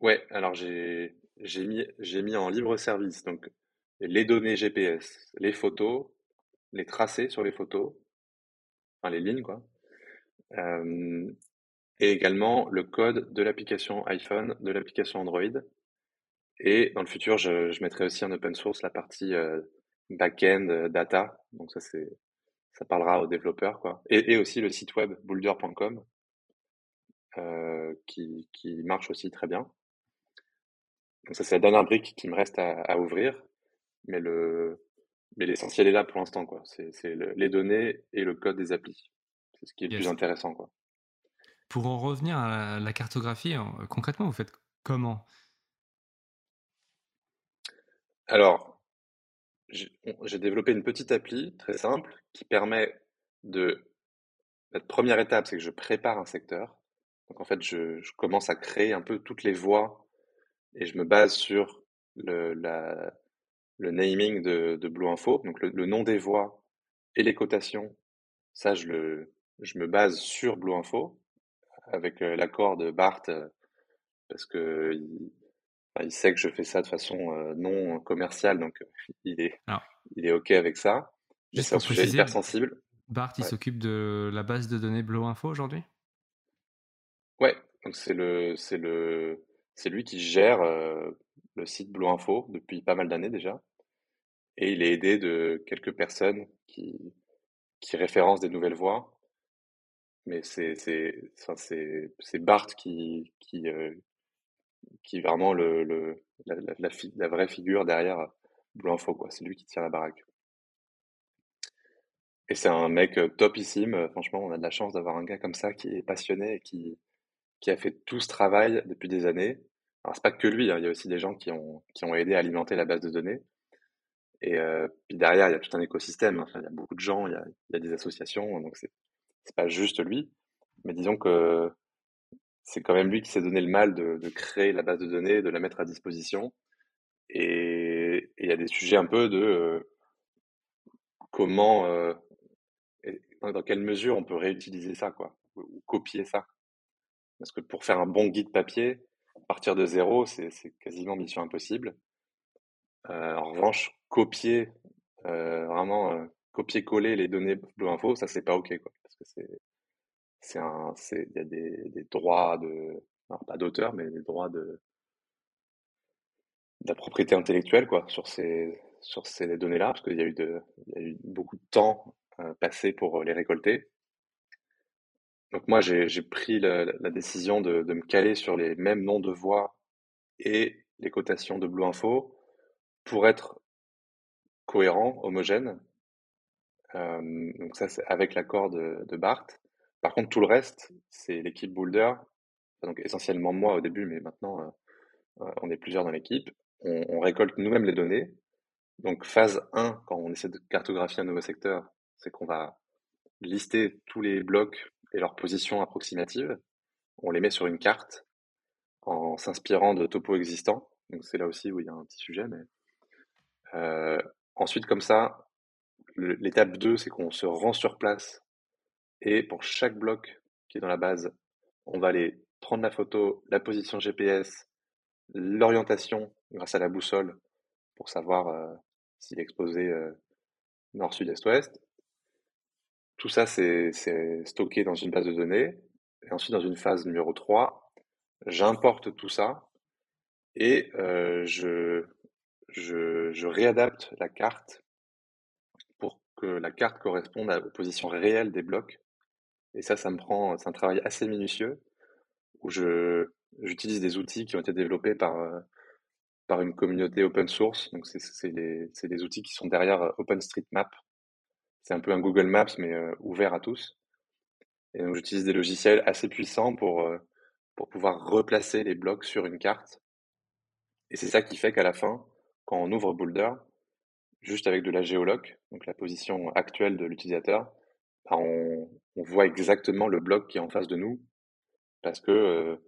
Ouais, alors j'ai mis, mis en libre service donc les données GPS, les photos, les tracés sur les photos, enfin les lignes quoi, et également le code de l'application iPhone, de l'application Android. Et dans le futur, je, mettrai aussi en open source la partie euh, back-end euh, data. Donc ça, c'est, ça parlera aux développeurs, quoi. Et, et aussi le site web boulder.com euh, qui, qui marche aussi très bien. Donc ça, c'est la dernière brique qui me reste à, à ouvrir. Mais le, mais l'essentiel est là pour l'instant, quoi. C'est, les données et le code des applis. C'est ce qui est le plus intéressant, quoi. Pour en revenir à la cartographie, concrètement, vous faites comment? Alors, j'ai développé une petite appli très simple qui permet de. La première étape, c'est que je prépare un secteur. Donc en fait, je, commence à créer un peu toutes les voies et je me base sur le, le naming de, de Blue Info, donc le, nom des voies et les cotations. Ça, je, le, je me base sur Blue Info avec euh, l'accord de Bart euh, parce que il sait que je fais ça de façon euh, non commerciale, donc il est, il est OK avec ça. C'est un sujet hyper sensible. Bart, il s'occupe de la base de données Blow Info aujourd'hui? Ouais, donc c'est le, c'est le, c'est lui qui gère le site Blow Info depuis pas mal d'années déjà. Et il est aidé de quelques personnes qui, référencent des nouvelles voies. Mais c'est, Bart qui, est vraiment la, vraie figure derrière Blue Info. C'est lui qui tient la baraque. Et c'est un mec topissime. Franchement, on a de la chance d'avoir un gars comme ça qui est passionné et qui, qui a fait tout ce travail depuis des années. Alors, c'est pas que lui, hein. il y a aussi des gens qui ont, qui ont aidé à alimenter la base de données. Et euh, puis derrière, il y a tout un écosystème. Il y a beaucoup de gens, il y a, il y a des associations, donc c'est, c'est pas juste lui. Mais disons que c'est quand même lui qui s'est donné le mal de, créer la base de données, de la mettre à disposition. Et il y a des sujets un peu de euh, comment, euh, dans quelle mesure on peut réutiliser ça, quoi, ou, copier ça. Parce que pour faire un bon guide papier, partir de zéro, c'est quasiment mission impossible. Euh, en revanche, copier, vraiment copier-coller les données Blue Info, ça c'est pas ok, quoi, parce que c'est il y a des, droits de, alors pas d'auteur, mais des droits de, la propriété intellectuelle, quoi, sur ces, données-là, parce qu'il y a eu de, il y a eu beaucoup de temps euh, passé pour les récolter. Donc moi, j'ai, pris la, la décision de, de me caler sur les mêmes noms de voix et les cotations de Blue Info pour être cohérent, homogène. Euh, donc ça, c'est avec l'accord de, de Bart. Par contre, tout le reste, c'est l'équipe Boulder, donc essentiellement moi au début, mais maintenant euh, euh, on est plusieurs dans l'équipe. On, récolte nous-mêmes les données. Donc phase 1, quand on essaie de cartographier un nouveau secteur, c'est qu'on va lister tous les blocs et leurs positions approximatives. On les met sur une carte en s'inspirant de topos existants. C'est là aussi où il y a un petit sujet. Euh, ensuite, comme ça, l'étape 2, c'est qu'on se rend sur place et pour chaque bloc qui est dans la base, on va aller prendre la photo, la position GPS, l'orientation grâce à la boussole pour savoir euh, s'il est exposé euh, nord, sud, est, ouest. Tout ça, c'est stocké dans une base de données. Et ensuite, dans une phase numéro 3, j'importe tout ça et euh, je, je, réadapte la carte pour que la carte corresponde aux positions réelles des blocs et ça, ça me prend, c'est un travail assez minutieux où je, j'utilise des outils qui ont été développés par, par une communauté open source. Donc, c'est des outils qui sont derrière euh, OpenStreetMap. C'est un peu un Google Maps, mais euh, ouvert à tous. Et donc, j'utilise des logiciels assez puissants pour, euh, pour pouvoir replacer les blocs sur une carte. Et c'est ça qui fait qu'à la fin, quand on ouvre Boulder, juste avec de la géoloc, donc la position actuelle de l'utilisateur, bah, on, on, voit exactement le bloc qui est en face de nous parce que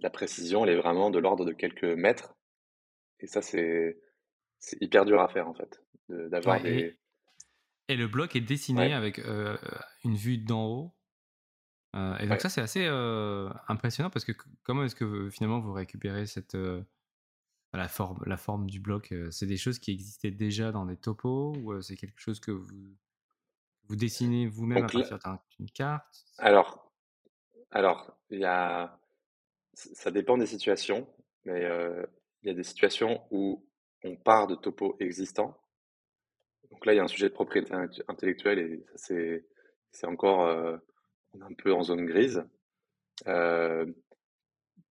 la précision, elle est vraiment de l'ordre de quelques mètres. Et ça, c'est hyper dur à faire, en fait, d'avoir des... Et, le bloc est dessiné avec une vue d'en haut. et donc ça, c'est assez impressionnant parce que comment est-ce que finalement vous récupérez cette... la forme, la forme du bloc, c'est des choses qui existaient déjà dans des topos ou c'est quelque chose que vous, vous dessinez vous-même à partir d'une carte? Alors, alors, y a ça dépend des situations, mais il y a des situations où on part de topos existants. Donc là, il y a un sujet de propriété intellectuelle et c'est c'est encore un peu en zone grise.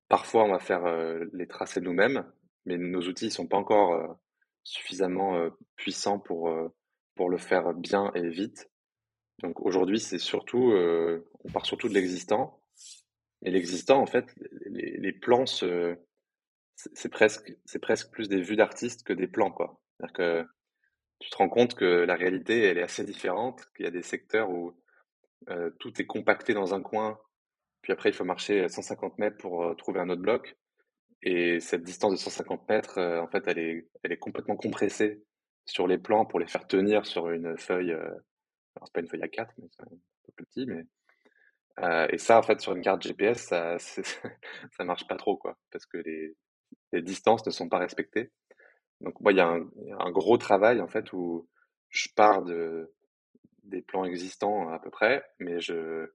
parfois, on va faire les tracés nous-mêmes, mais nos outils ne sont pas encore suffisamment puissants pour, pour le faire bien et vite. Donc aujourd'hui, c'est surtout, on part surtout de l'existant et l'existant, en fait, les, plans, c'est presque, presque plus des vues d'artistes que des plans, quoi. C'est-à-dire que tu te rends compte que la réalité, elle est assez différente, qu'il y a des secteurs où euh, tout est compacté dans un coin, puis après, il faut marcher 150 mètres pour euh, trouver un autre bloc. Et cette distance de 150 mètres, euh, en fait, elle est, elle est complètement compressée sur les plans pour les faire tenir sur une feuille. alors, c'est pas une feuille à 4, mais c'est un peu petit, mais et ça, en fait, sur une carte GPS, ça, <laughs> ça marche pas trop, quoi, parce que les, les distances ne sont pas respectées. Donc, moi, il y, a un, gros travail, en fait, où je pars de, des plans existants à peu près, mais je,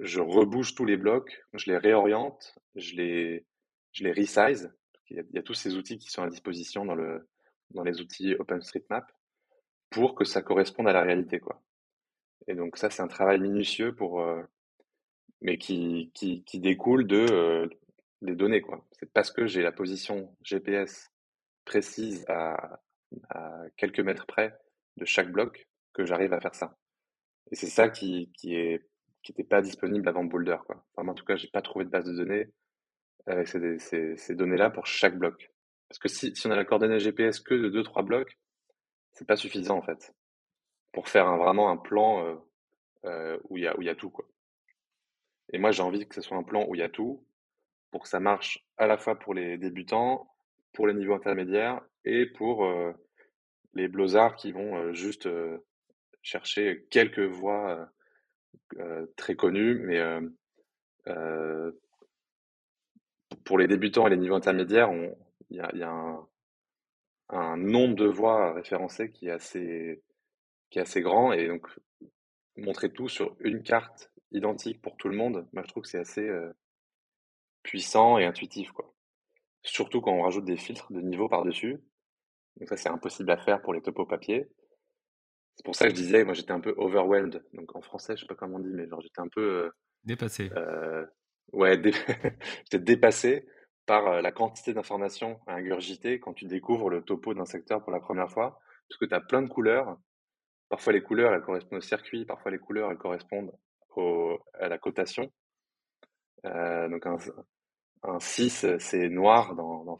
je rebouge tous les blocs, je les réoriente, je les, je les resize. Il y, a, tous ces outils qui sont à disposition dans, le, dans les outils OpenStreetMap pour que ça corresponde à la réalité, quoi. Et donc ça, c'est un travail minutieux pour, euh, mais qui, qui, découle de euh, des données. Quoi. C'est parce que j'ai la position GPS précise à, quelques mètres près de chaque bloc que j'arrive à faire ça. Et c'est ça qui, qui n'était pas disponible avant Boulder. Quoi. Enfin, en tout cas, j'ai pas trouvé de base de données avec ces, données-là pour chaque bloc. Parce que si, on a la coordonnée GPS que de 2-3 blocs, c'est pas suffisant en fait pour faire vraiment un plan euh, euh, où il y a tout. Et moi, j'ai envie que ce soit un plan où il y a tout pour que ça marche à la fois pour les débutants, pour les niveaux intermédiaires et pour euh, les blozards qui vont euh, juste euh, chercher quelques voies très connues, mais pour les débutants et les niveaux intermédiaires, il y a, un, nombre de voies référencées qui est assez, qui est assez grand et donc montrer tout sur une carte identique pour tout le monde, moi je trouve que c'est assez puissant et intuitif, quoi. Surtout quand on rajoute des filtres de niveau par-dessus. Donc ça, c'est impossible à faire pour les topos papier. C'est pour ça que je disais, moi j'étais un peu overwhelmed. Donc en français, je sais pas comment on dit, mais genre j'étais un peu... dépassé. ouais, <laughs> j'étais dépassé par la quantité d'informations à ingurgiter quand tu découvres le topo d'un secteur pour la première fois. Parce que tu as plein de couleurs. Parfois les couleurs, elles correspondent au circuit. Parfois les couleurs, elles correspondent à la cotation. Euh, donc un, un 6, c'est noir dans, dans.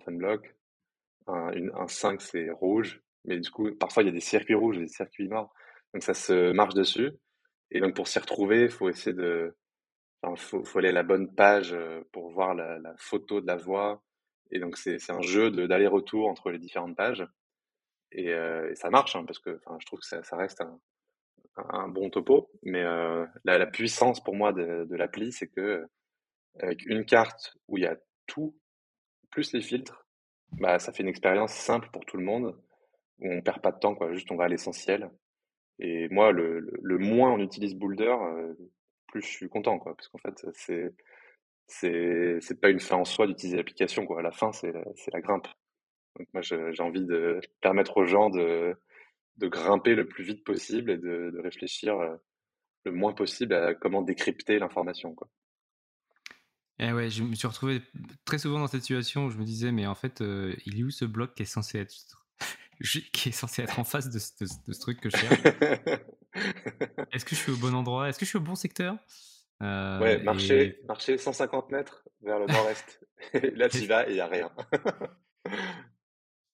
Un, un 5, c'est rouge. Mais du coup, parfois, il y a des circuits rouges et des circuits noirs. Donc ça se marche dessus. Et donc pour s'y retrouver, il faut essayer de... Faut, faut aller à la bonne page euh, pour voir la, photo de la voix. Et donc c'est un jeu d'aller-retour entre les différentes pages. Et, euh, ça marche, hein, parce que je trouve que ça, reste un, un bon topo, mais euh, la, la, puissance pour moi de, de l'appli, c'est que avec une carte où il y a tout, plus les filtres, bah, ça fait une expérience simple pour tout le monde, où on perd pas de temps, quoi, juste on va à l'essentiel. Et moi, le, le, moins on utilise Boulder, euh, plus je suis content, quoi, parce qu'en fait, c'est c'est pas une fin en soi d'utiliser l'application, quoi. À la fin, c'est la, la grimpe. Donc moi, j'ai envie de permettre aux gens de de grimper le plus vite possible et de, de réfléchir euh, le moins possible à comment décrypter l'information. Quoi. Et eh ouais, je me suis retrouvé très souvent dans cette situation où je me disais, mais en fait, il est où ce bloc qui est censé être <laughs> qui est censé être en face de, ce truc que je cherche? <laughs> Est-ce que je suis au bon endroit? Est-ce que je suis au bon secteur? Ouais, marcher, marcher 150 mètres vers le nord-est. <laughs> là, tu vas et il n'y a rien.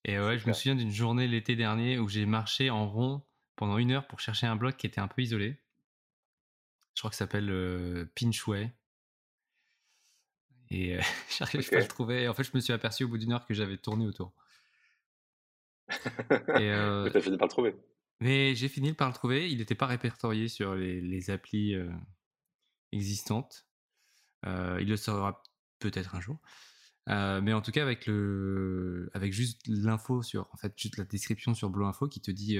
et ouais, je me souviens d'une journée l'été dernier où j'ai marché en rond pendant une heure pour chercher un bloc qui était un peu isolé. Je crois que ça s'appelle Pinchway. Et euh, <laughs> j'arrive pas à le trouver. Et en fait, je me suis aperçu au bout d'une heure que j'avais tourné autour. <laughs> et euh, as fini par le trouver. Mais j'ai fini par le trouver. Il n'était pas répertorié sur les, applis euh, existantes. Euh, il le sera peut-être un jour. mais en tout cas, avec le, avec juste l'info sur, en fait, juste la description sur Blue Info qui te dit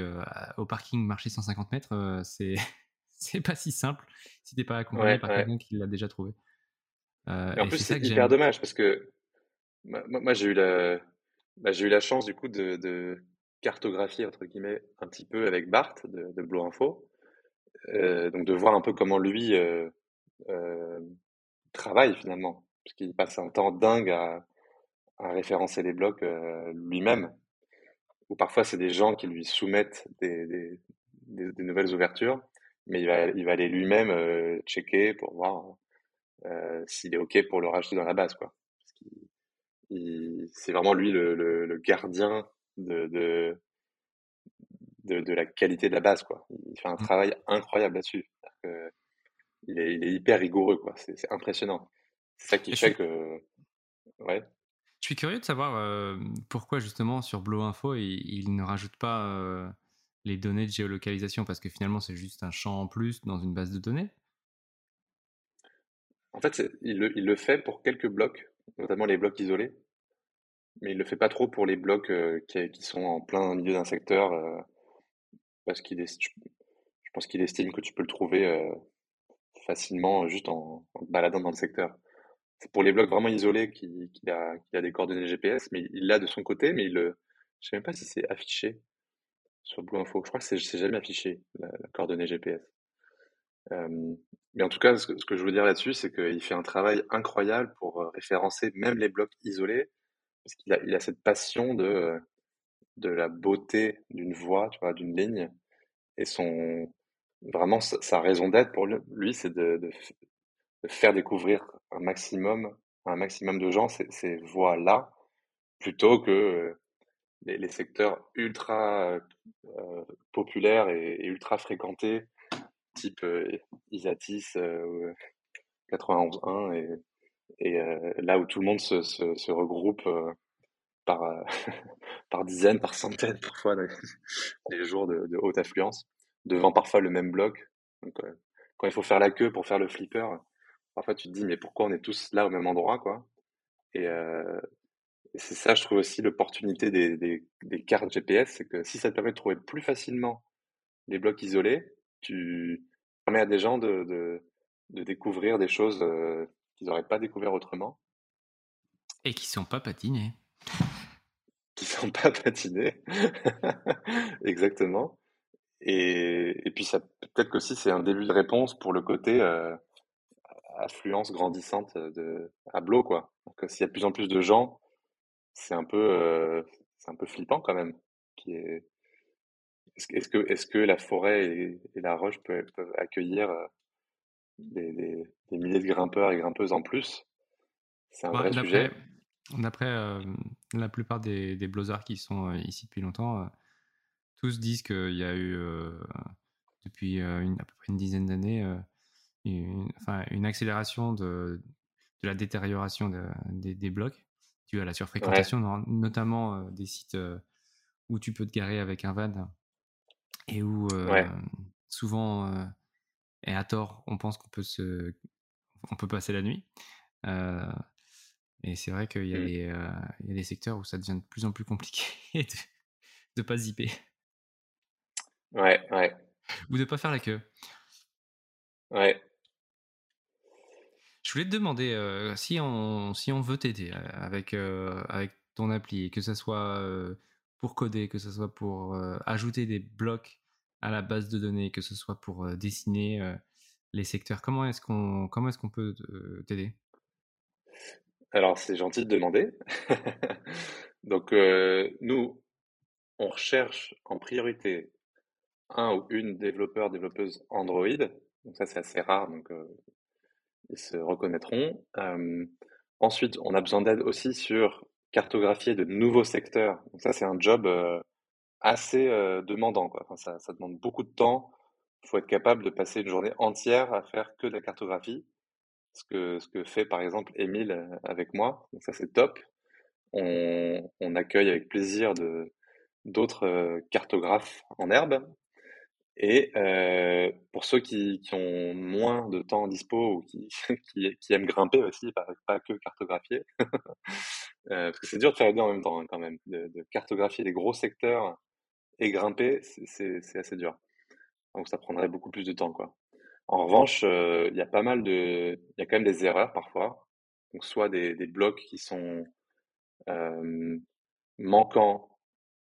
au parking marcher 150 mètres, c'est, <laughs> c'est pas si simple si t'es pas accompagné par quelqu'un qui l'a déjà trouvé. Euh, en plus, c'est hyper dommage parce que moi, j'ai eu la, bah, j'ai eu la chance du coup de, cartographier entre guillemets un petit peu avec Bart de, de Blue Info, euh, donc de voir un peu comment lui euh, travaille finalement, parce qu'il passe un temps dingue à, référencer les blocs lui-même, ou parfois c'est des gens qui lui soumettent des, des, nouvelles ouvertures, mais il va, il va aller lui-même checker pour voir euh, s'il est OK pour le racheter dans la base. Quoi. c'est vraiment lui le, le, gardien de, de, de, la qualité de la base. Quoi. Il fait un mmh. travail incroyable là-dessus. Il est, il est, hyper rigoureux. Quoi. C'est, impressionnant. C'est ça qui fait que. Ouais. Je suis curieux de savoir euh, pourquoi justement sur Blow Info il, il ne rajoute pas euh, les données de géolocalisation parce que finalement c'est juste un champ en plus dans une base de données. En fait, il le, il le, fait pour quelques blocs, notamment les blocs isolés, mais il le fait pas trop pour les blocs euh, qui, qui, sont en plein milieu d'un secteur, euh, parce qu'il est, je pense qu'il estime que tu peux le trouver euh, facilement juste en, baladant dans le secteur. C'est pour les blocs vraiment isolés qu'il a, a, des coordonnées GPS, mais il l'a de son côté, mais il le, je sais même pas si c'est affiché sur Blue Info. Je crois que c'est jamais affiché la coordonnée GPS. Euh, mais en tout cas, ce que, je veux dire là-dessus, c'est qu'il fait un travail incroyable pour euh, référencer même les blocs isolés, parce qu'il a, cette passion de, euh, de la beauté d'une voie, tu vois, d'une ligne, et son vraiment sa, raison d'être pour lui, c'est de, faire découvrir un maximum, un maximum de gens ces, ces voies-là, plutôt que les, secteurs ultra populaires et, et, ultra fréquentés type Isatis 91.1 et, et là où tout le monde se, se, regroupe par, <laughs> par dizaines, par centaines parfois <laughs> des jours de, haute affluence, devant parfois le même bloc. Quand il faut faire la queue pour faire le flipper, parfois tu te dis mais pourquoi on est tous là au même endroit quoi? Et c'est ça, je trouve aussi l'opportunité des, des, des, cartes GPS, c'est que si ça te permet de trouver plus facilement les blocs isolés, tu permets à des gens de, de, de découvrir des choses euh, qu'ils n'auraient pas découvert autrement. Et qui sont pas patinés. Qui sont pas patinés. <laughs> Exactement. Et, et, puis ça peut-être qu'aussi c'est un début de réponse pour le côté euh, affluence grandissante de à Blo quoi. S'il y a de plus en plus de gens, c'est un peu euh, c'est un peu flippant quand même. Qui est est-ce que, est que la forêt et, la roche peuvent, accueillir euh, des, milliers de grimpeurs et grimpeuses en plus? C'est un bah, vrai sujet. D'après euh, la plupart des, des qui sont ici depuis longtemps, tous disent qu'il y a eu, depuis une, à peu près une dizaine d'années, une, enfin, une accélération de, de la détérioration des, blocs due à la surfréquentation, notamment des sites où tu peux te garer avec un van et où souvent, et à tort, on pense qu'on peut, se, on peut passer la nuit. et c'est vrai qu'il y, mmh. y, a des secteurs où ça devient de plus en plus compliqué <laughs> de pas zipper. Ouais, ouais. Ou de ne pas faire la queue. Ouais. Je voulais te demander si, on, si on veut t'aider avec, avec ton appli, que ce soit pour coder, que ce soit pour ajouter des blocs à la base de données, que ce soit pour euh, dessiner euh, les secteurs Comment est-ce qu'on est-ce qu'on peut euh, t'aider? Alors c'est gentil de demander. <laughs> Donc nous, on recherche en priorité un ou une développeur, développeuse Android. Donc ça c'est assez rare, donc ils se reconnaîtront. Ensuite, on a besoin d'aide aussi sur cartographier de nouveaux secteurs. Donc ça c'est un job assez demandant, quoi. Enfin, ça, demande beaucoup de temps. Il faut être capable de passer une journée entière à faire que de la cartographie ce que, ce que fait par exemple Émile avec moi. Donc ça c'est top. On, accueille avec plaisir de, d'autres cartographes en herbe. Et pour ceux qui, qui, ont moins de temps dispo ou qui, <laughs> qui, aiment grimper aussi, pas, pas que cartographier, <laughs> euh, parce que c'est dur de faire les deux en même temps hein, quand même, de, de, cartographier des gros secteurs et grimper, c'est, assez dur. Donc ça prendrait beaucoup plus de temps quoi. En revanche, euh, il y a pas mal de, il y a quand même des erreurs parfois. Donc soit des, des blocs qui sont euh, manquants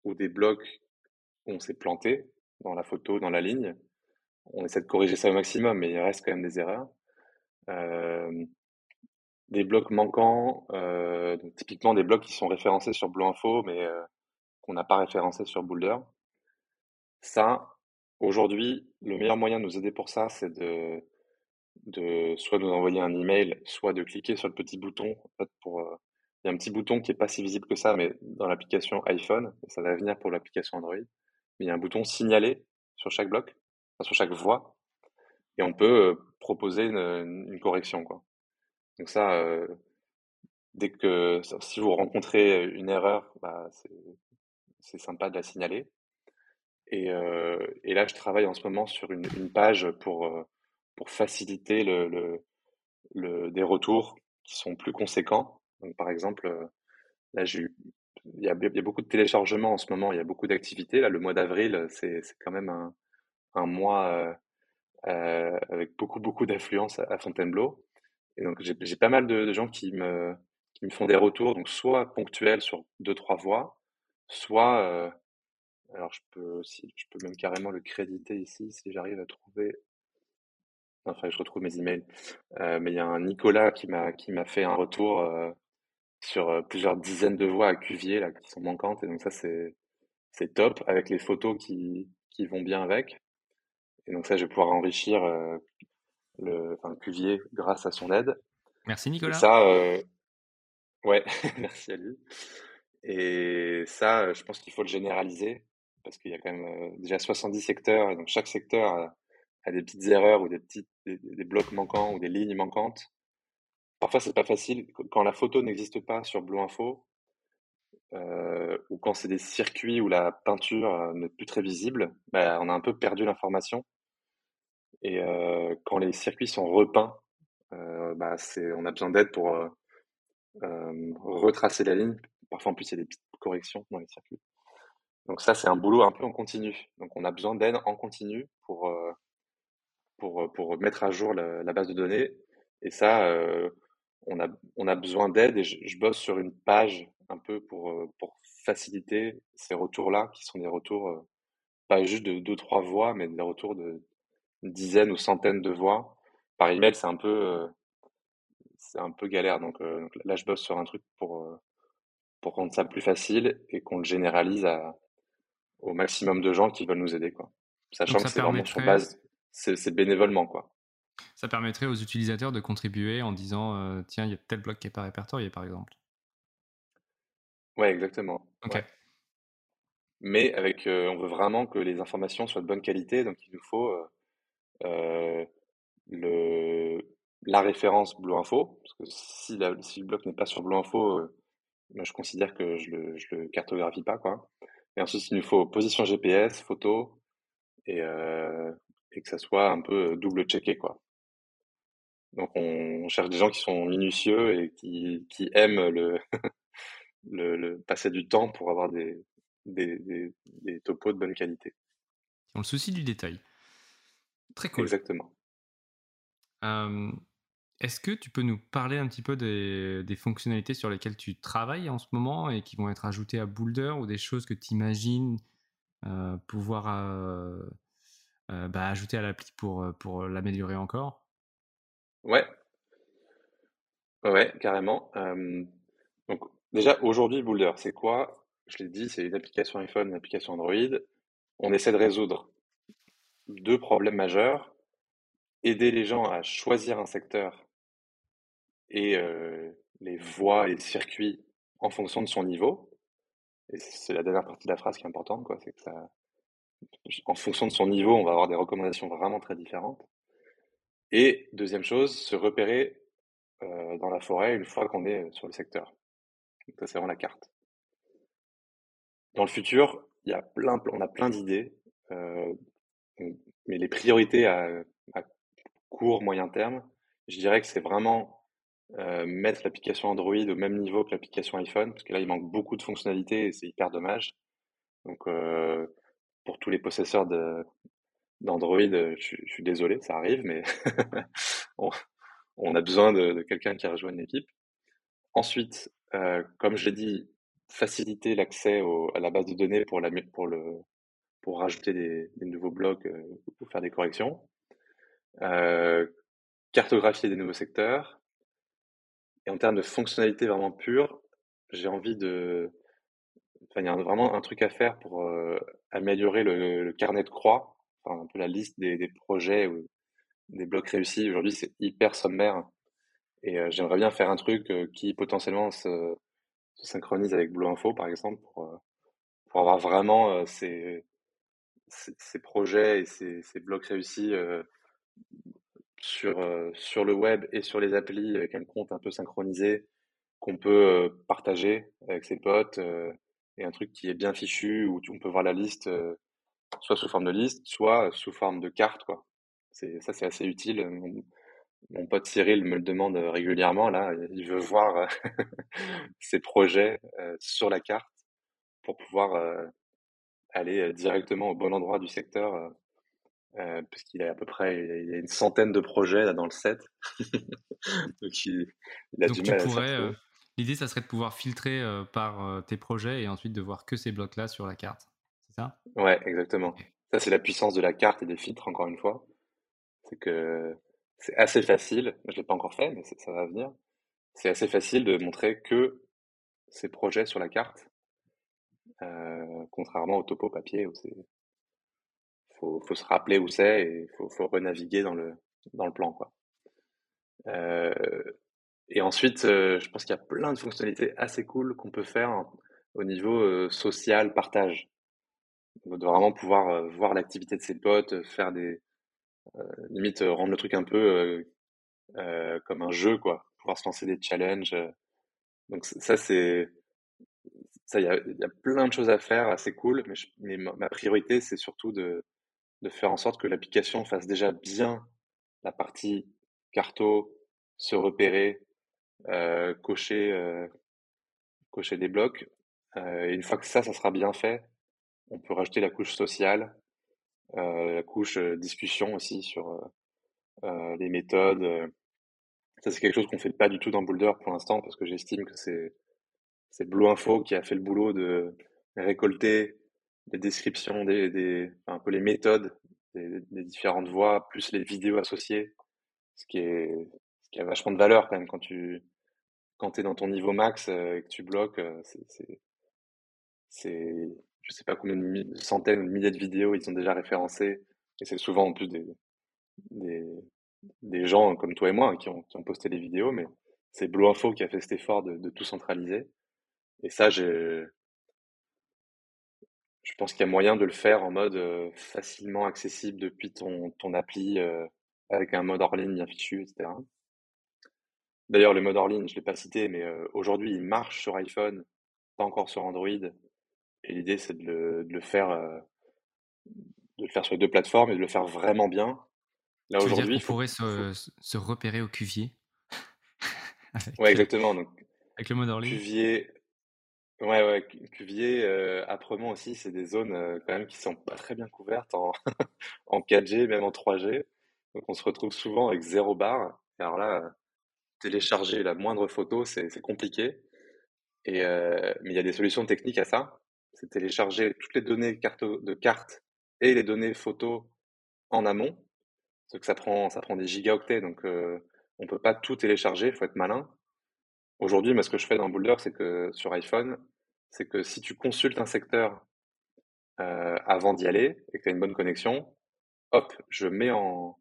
ou des blocs où on s'est planté dans la photo, dans la ligne. On essaie de corriger ça au maximum, mais il reste quand même des erreurs. Euh, des blocs manquants, donc typiquement des blocs qui sont référencés sur Blue Info, mais qu'on n'a pas référencé sur Boulder. Ça, Aujourd'hui, le meilleur moyen de nous aider pour ça, c'est de, de soit nous envoyer un email, soit de cliquer sur le petit bouton. Euh, il y a un petit bouton qui est pas si visible que ça, mais dans l'application iPhone, ça va venir pour l'application Android. Il y a un bouton signaler sur chaque bloc, sur chaque voie, et on peut proposer une, correction. Donc ça, dès que si vous rencontrez une erreur, bah, c'est sympa de la signaler. Et, euh, et, là, je travaille en ce moment sur une, page pour, euh, pour faciliter le, le, des retours qui sont plus conséquents. Donc, par exemple, euh, là, j'ai il y, a, beaucoup de téléchargements en ce moment, il y a beaucoup d'activités. Là, le mois d'avril, c'est quand même un, un mois avec beaucoup, beaucoup d'affluence à, Fontainebleau. Et donc, j'ai pas mal de, de, gens qui me, qui me font des retours, donc soit ponctuels sur deux, trois voix, soit alors je peux aussi, je peux même carrément le créditer ici si j'arrive à trouver. Enfin, je retrouve mes emails. Euh, mais il y a un Nicolas qui m'a qui m'a fait un retour euh, sur euh, plusieurs dizaines de voix à Cuvier là qui sont manquantes et donc ça c'est c'est top avec les photos qui qui vont bien avec. Et donc ça je vais pouvoir enrichir euh, le enfin, Cuvier grâce à son aide. Merci Nicolas. Et ça ouais <laughs> merci à lui. Et ça je pense qu'il faut le généraliser parce qu'il y a quand même déjà 70 secteurs, et donc chaque secteur a, des petites erreurs ou des, petites, des, blocs manquants ou des lignes manquantes. Parfois, c'est pas facile. Quand la photo n'existe pas sur Blue Info, ou quand c'est des circuits où la peinture n'est plus très visible, bah, on a un peu perdu l'information. Et quand les circuits sont repeints, bah, on a besoin d'aide pour retracer la ligne. Parfois, en plus, il y a des petites corrections dans les circuits. Donc ça, c'est un boulot un peu en continu. Donc on a besoin d'aide en continu pour, euh, pour, euh, pour mettre à jour la, base de données. Et ça, euh, on, a, on a besoin d'aide et je, bosse sur une page un peu pour, pour faciliter ces retours-là, qui sont des retours pas juste de deux, trois voix, mais des retours de dizaines ou centaines de voix. Par email, c'est un peu, c'est un peu galère. Donc, donc, là, je bosse sur un truc pour, pour rendre ça plus facile et qu'on le généralise à, au maximum de gens qui veulent nous aider, quoi. Sachant que c'est vraiment sur base, c'est bénévolement, quoi. Ça permettrait aux utilisateurs de contribuer en disant euh, tiens, il y a tel bloc qui n'est pas répertorié, par exemple. Ouais, exactement. Ok. Ouais. Mais avec, euh, on veut vraiment que les informations soient de bonne qualité, donc il nous faut euh, le, la référence Blue Info, parce que si, la, si le bloc n'est pas sur Blue Info, moi, je considère que je le, je le cartographie pas, quoi. Et ensuite, il nous faut position GPS, photo, et, euh, et que ça soit un peu double-checké, quoi. Donc, on, cherche des gens qui sont minutieux et qui, qui aiment le, <laughs> le, le, passer du temps pour avoir des, des, des, des topos de bonne qualité. Qui ont le souci du détail. Très cool. Exactement. Euh, est-ce que tu peux nous parler un petit peu des, fonctionnalités sur lesquelles tu travailles en ce moment et qui vont être ajoutées à Boulder ou des choses que tu imagines euh, pouvoir euh, euh, bah, ajouter à l'appli pour, pour l'améliorer encore? Ouais. Ouais, carrément. donc déjà aujourd'hui Boulder, c'est quoi? Je l'ai dit, c'est une application iPhone, une application Android. On essaie de résoudre deux problèmes majeurs. Aider les gens à choisir un secteur et les voies et les circuits en fonction de son niveau. Et c'est la dernière partie de la phrase qui est importante, quoi. C'est que ça, en fonction de son niveau, on va avoir des recommandations vraiment très différentes. Et deuxième chose, se repérer dans la forêt une fois qu'on est sur le secteur. Donc ça, c'est vraiment la carte. Dans le futur, il y a plein, on a plein d'idées, mais les priorités à, court, moyen terme, je dirais que c'est vraiment euh, mettre l'application Android au même niveau que l'application iPhone, parce que là, il manque beaucoup de fonctionnalités et c'est hyper dommage. Donc, euh, pour tous les possesseurs d'Android, je, je, suis désolé, ça arrive, mais <laughs> on, a besoin de, de quelqu'un qui rejoint l'équipe. Ensuite, euh, comme je l'ai dit, faciliter l'accès à la base de données pour, la, pour, le, pour rajouter des, des nouveaux blocs euh, ou faire des corrections. Euh, cartographier des nouveaux secteurs, et en termes de fonctionnalité vraiment pure, j'ai envie de. Enfin, il y a vraiment un truc à faire pour améliorer le, carnet de croix, enfin, un peu la liste des, projets ou des blocs réussis. Aujourd'hui, c'est hyper sommaire. Et j'aimerais bien faire un truc qui potentiellement se, se, synchronise avec Blue Info, par exemple, pour, pour avoir vraiment ces, ces, ces, projets et ces, ces blocs réussis sur, euh, sur le web et sur les applis avec un compte un peu synchronisé qu'on peut euh, partager avec ses potes euh, et un truc qui est bien fichu où on peut voir la liste soit sous forme de liste, soit sous forme de carte. Quoi. Ça, c'est assez utile. Mon, pote Cyril me le demande régulièrement. Là, il veut voir <laughs> ses projets sur la carte pour pouvoir aller directement au bon endroit du secteur euh, parce qu'il a à peu près il a une centaine de projets là dans le set. <laughs> Donc il, a du mal pourrais, à euh, L'idée, ça serait de pouvoir filtrer euh, par tes projets et ensuite de voir que ces blocs-là sur la carte. C'est ça? Ouais, exactement. Ça, c'est la puissance de la carte et des filtres, encore une fois. C'est que c'est assez facile. Je l'ai pas encore fait, mais ça va venir. C'est assez facile de montrer que ces projets sur la carte, contrairement au topo papier où c'est faut, faut se rappeler où c'est et faut, faut renaviguer dans le, dans le plan, quoi. Euh, et ensuite, euh, je pense qu'il y a plein de fonctionnalités assez cool qu'on peut faire au niveau euh, social, partage. On doit vraiment pouvoir voir l'activité de ses potes, faire des limite rendre le truc un peu comme un jeu, quoi. Pouvoir se lancer des challenges. Donc ça, c'est ça, il y a, y a, plein de choses à faire, assez cool. Mais ma priorité, c'est surtout de de faire en sorte que l'application fasse déjà bien la partie carto, se repérer, euh, cocher, euh, cocher des blocs. Euh, et une fois que ça, ça sera bien fait, on peut rajouter la couche sociale, la couche discussion aussi sur les méthodes. Ça, c'est quelque chose qu'on fait pas du tout dans Boulder pour l'instant parce que j'estime que c'est c'est Blue Info qui a fait le boulot de récolter les descriptions, des, des, un peu les méthodes des, des, différentes voies, plus les vidéos associées, ce qui est, ce qui a vachement de valeur quand même quand tu quand es dans ton niveau max euh, et que tu bloques, euh, c'est, c'est, je sais pas combien de centaines ou de milliers de vidéos ils ont déjà référencées et c'est souvent en plus des, des, des gens comme toi et moi hein, qui, ont, qui ont posté les vidéos, mais c'est Blue Info qui a fait cet effort de, de tout centraliser. Et ça, j'ai, je pense qu'il y a moyen de le faire en mode euh, facilement accessible depuis ton, ton appli euh, avec un mode hors ligne bien fichu, etc. D'ailleurs, le mode hors ligne, je ne l'ai pas cité, mais euh, aujourd'hui, il marche sur iPhone, pas encore sur Android. Et l'idée, c'est de le, de le faire, de le faire sur les deux plateformes et de le faire vraiment bien. Là aujourd'hui, il pourrait se, se, repérer au cuvier? <laughs> ouais, exactement. Donc, avec le mode hors ligne? Cuvier, Ouais, ouais, Cuvier, euh, Apremont aussi, c'est des zones euh, quand même qui sont pas très bien couvertes en, <laughs> en 4G, même en 3G. Donc on se retrouve souvent avec zéro barre. Alors là, euh, télécharger la moindre photo, c'est compliqué. Et, euh, mais il y a des solutions techniques à ça. C'est télécharger toutes les données carte, de carte et les données photos en amont. Parce que ça prend, ça prend des gigaoctets, donc euh, on peut pas tout télécharger, il faut être malin. Aujourd'hui, moi, ce que je fais dans Boulder, c'est que sur iPhone, c'est que si tu consultes un secteur euh, avant d'y aller et que tu as une bonne connexion, hop, je mets en,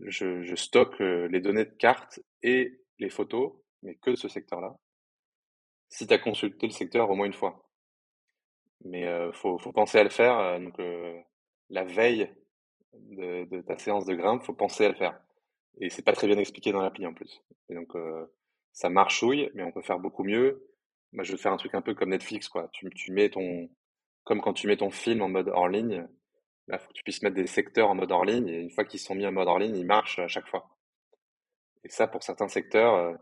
je, je stocke euh, les données de carte et les photos, mais que de ce secteur-là. Si tu as consulté le secteur au moins une fois. Mais euh, faut, faut penser à le faire. euh, donc, euh, la veille de, de ta séance de grimpe, faut penser à le faire. Et c'est pas très bien expliqué dans l'appli en plus. Et donc, euh, ça marchouille, mais on peut faire beaucoup mieux. Moi, je vais faire un truc un peu comme Netflix, quoi. Tu, tu mets ton, comme quand tu mets ton film en mode hors ligne, là, faut que tu puisses mettre des secteurs en mode hors ligne. Et une fois qu'ils sont mis en mode hors ligne, ils marchent à chaque fois. Et ça, pour certains secteurs, euh,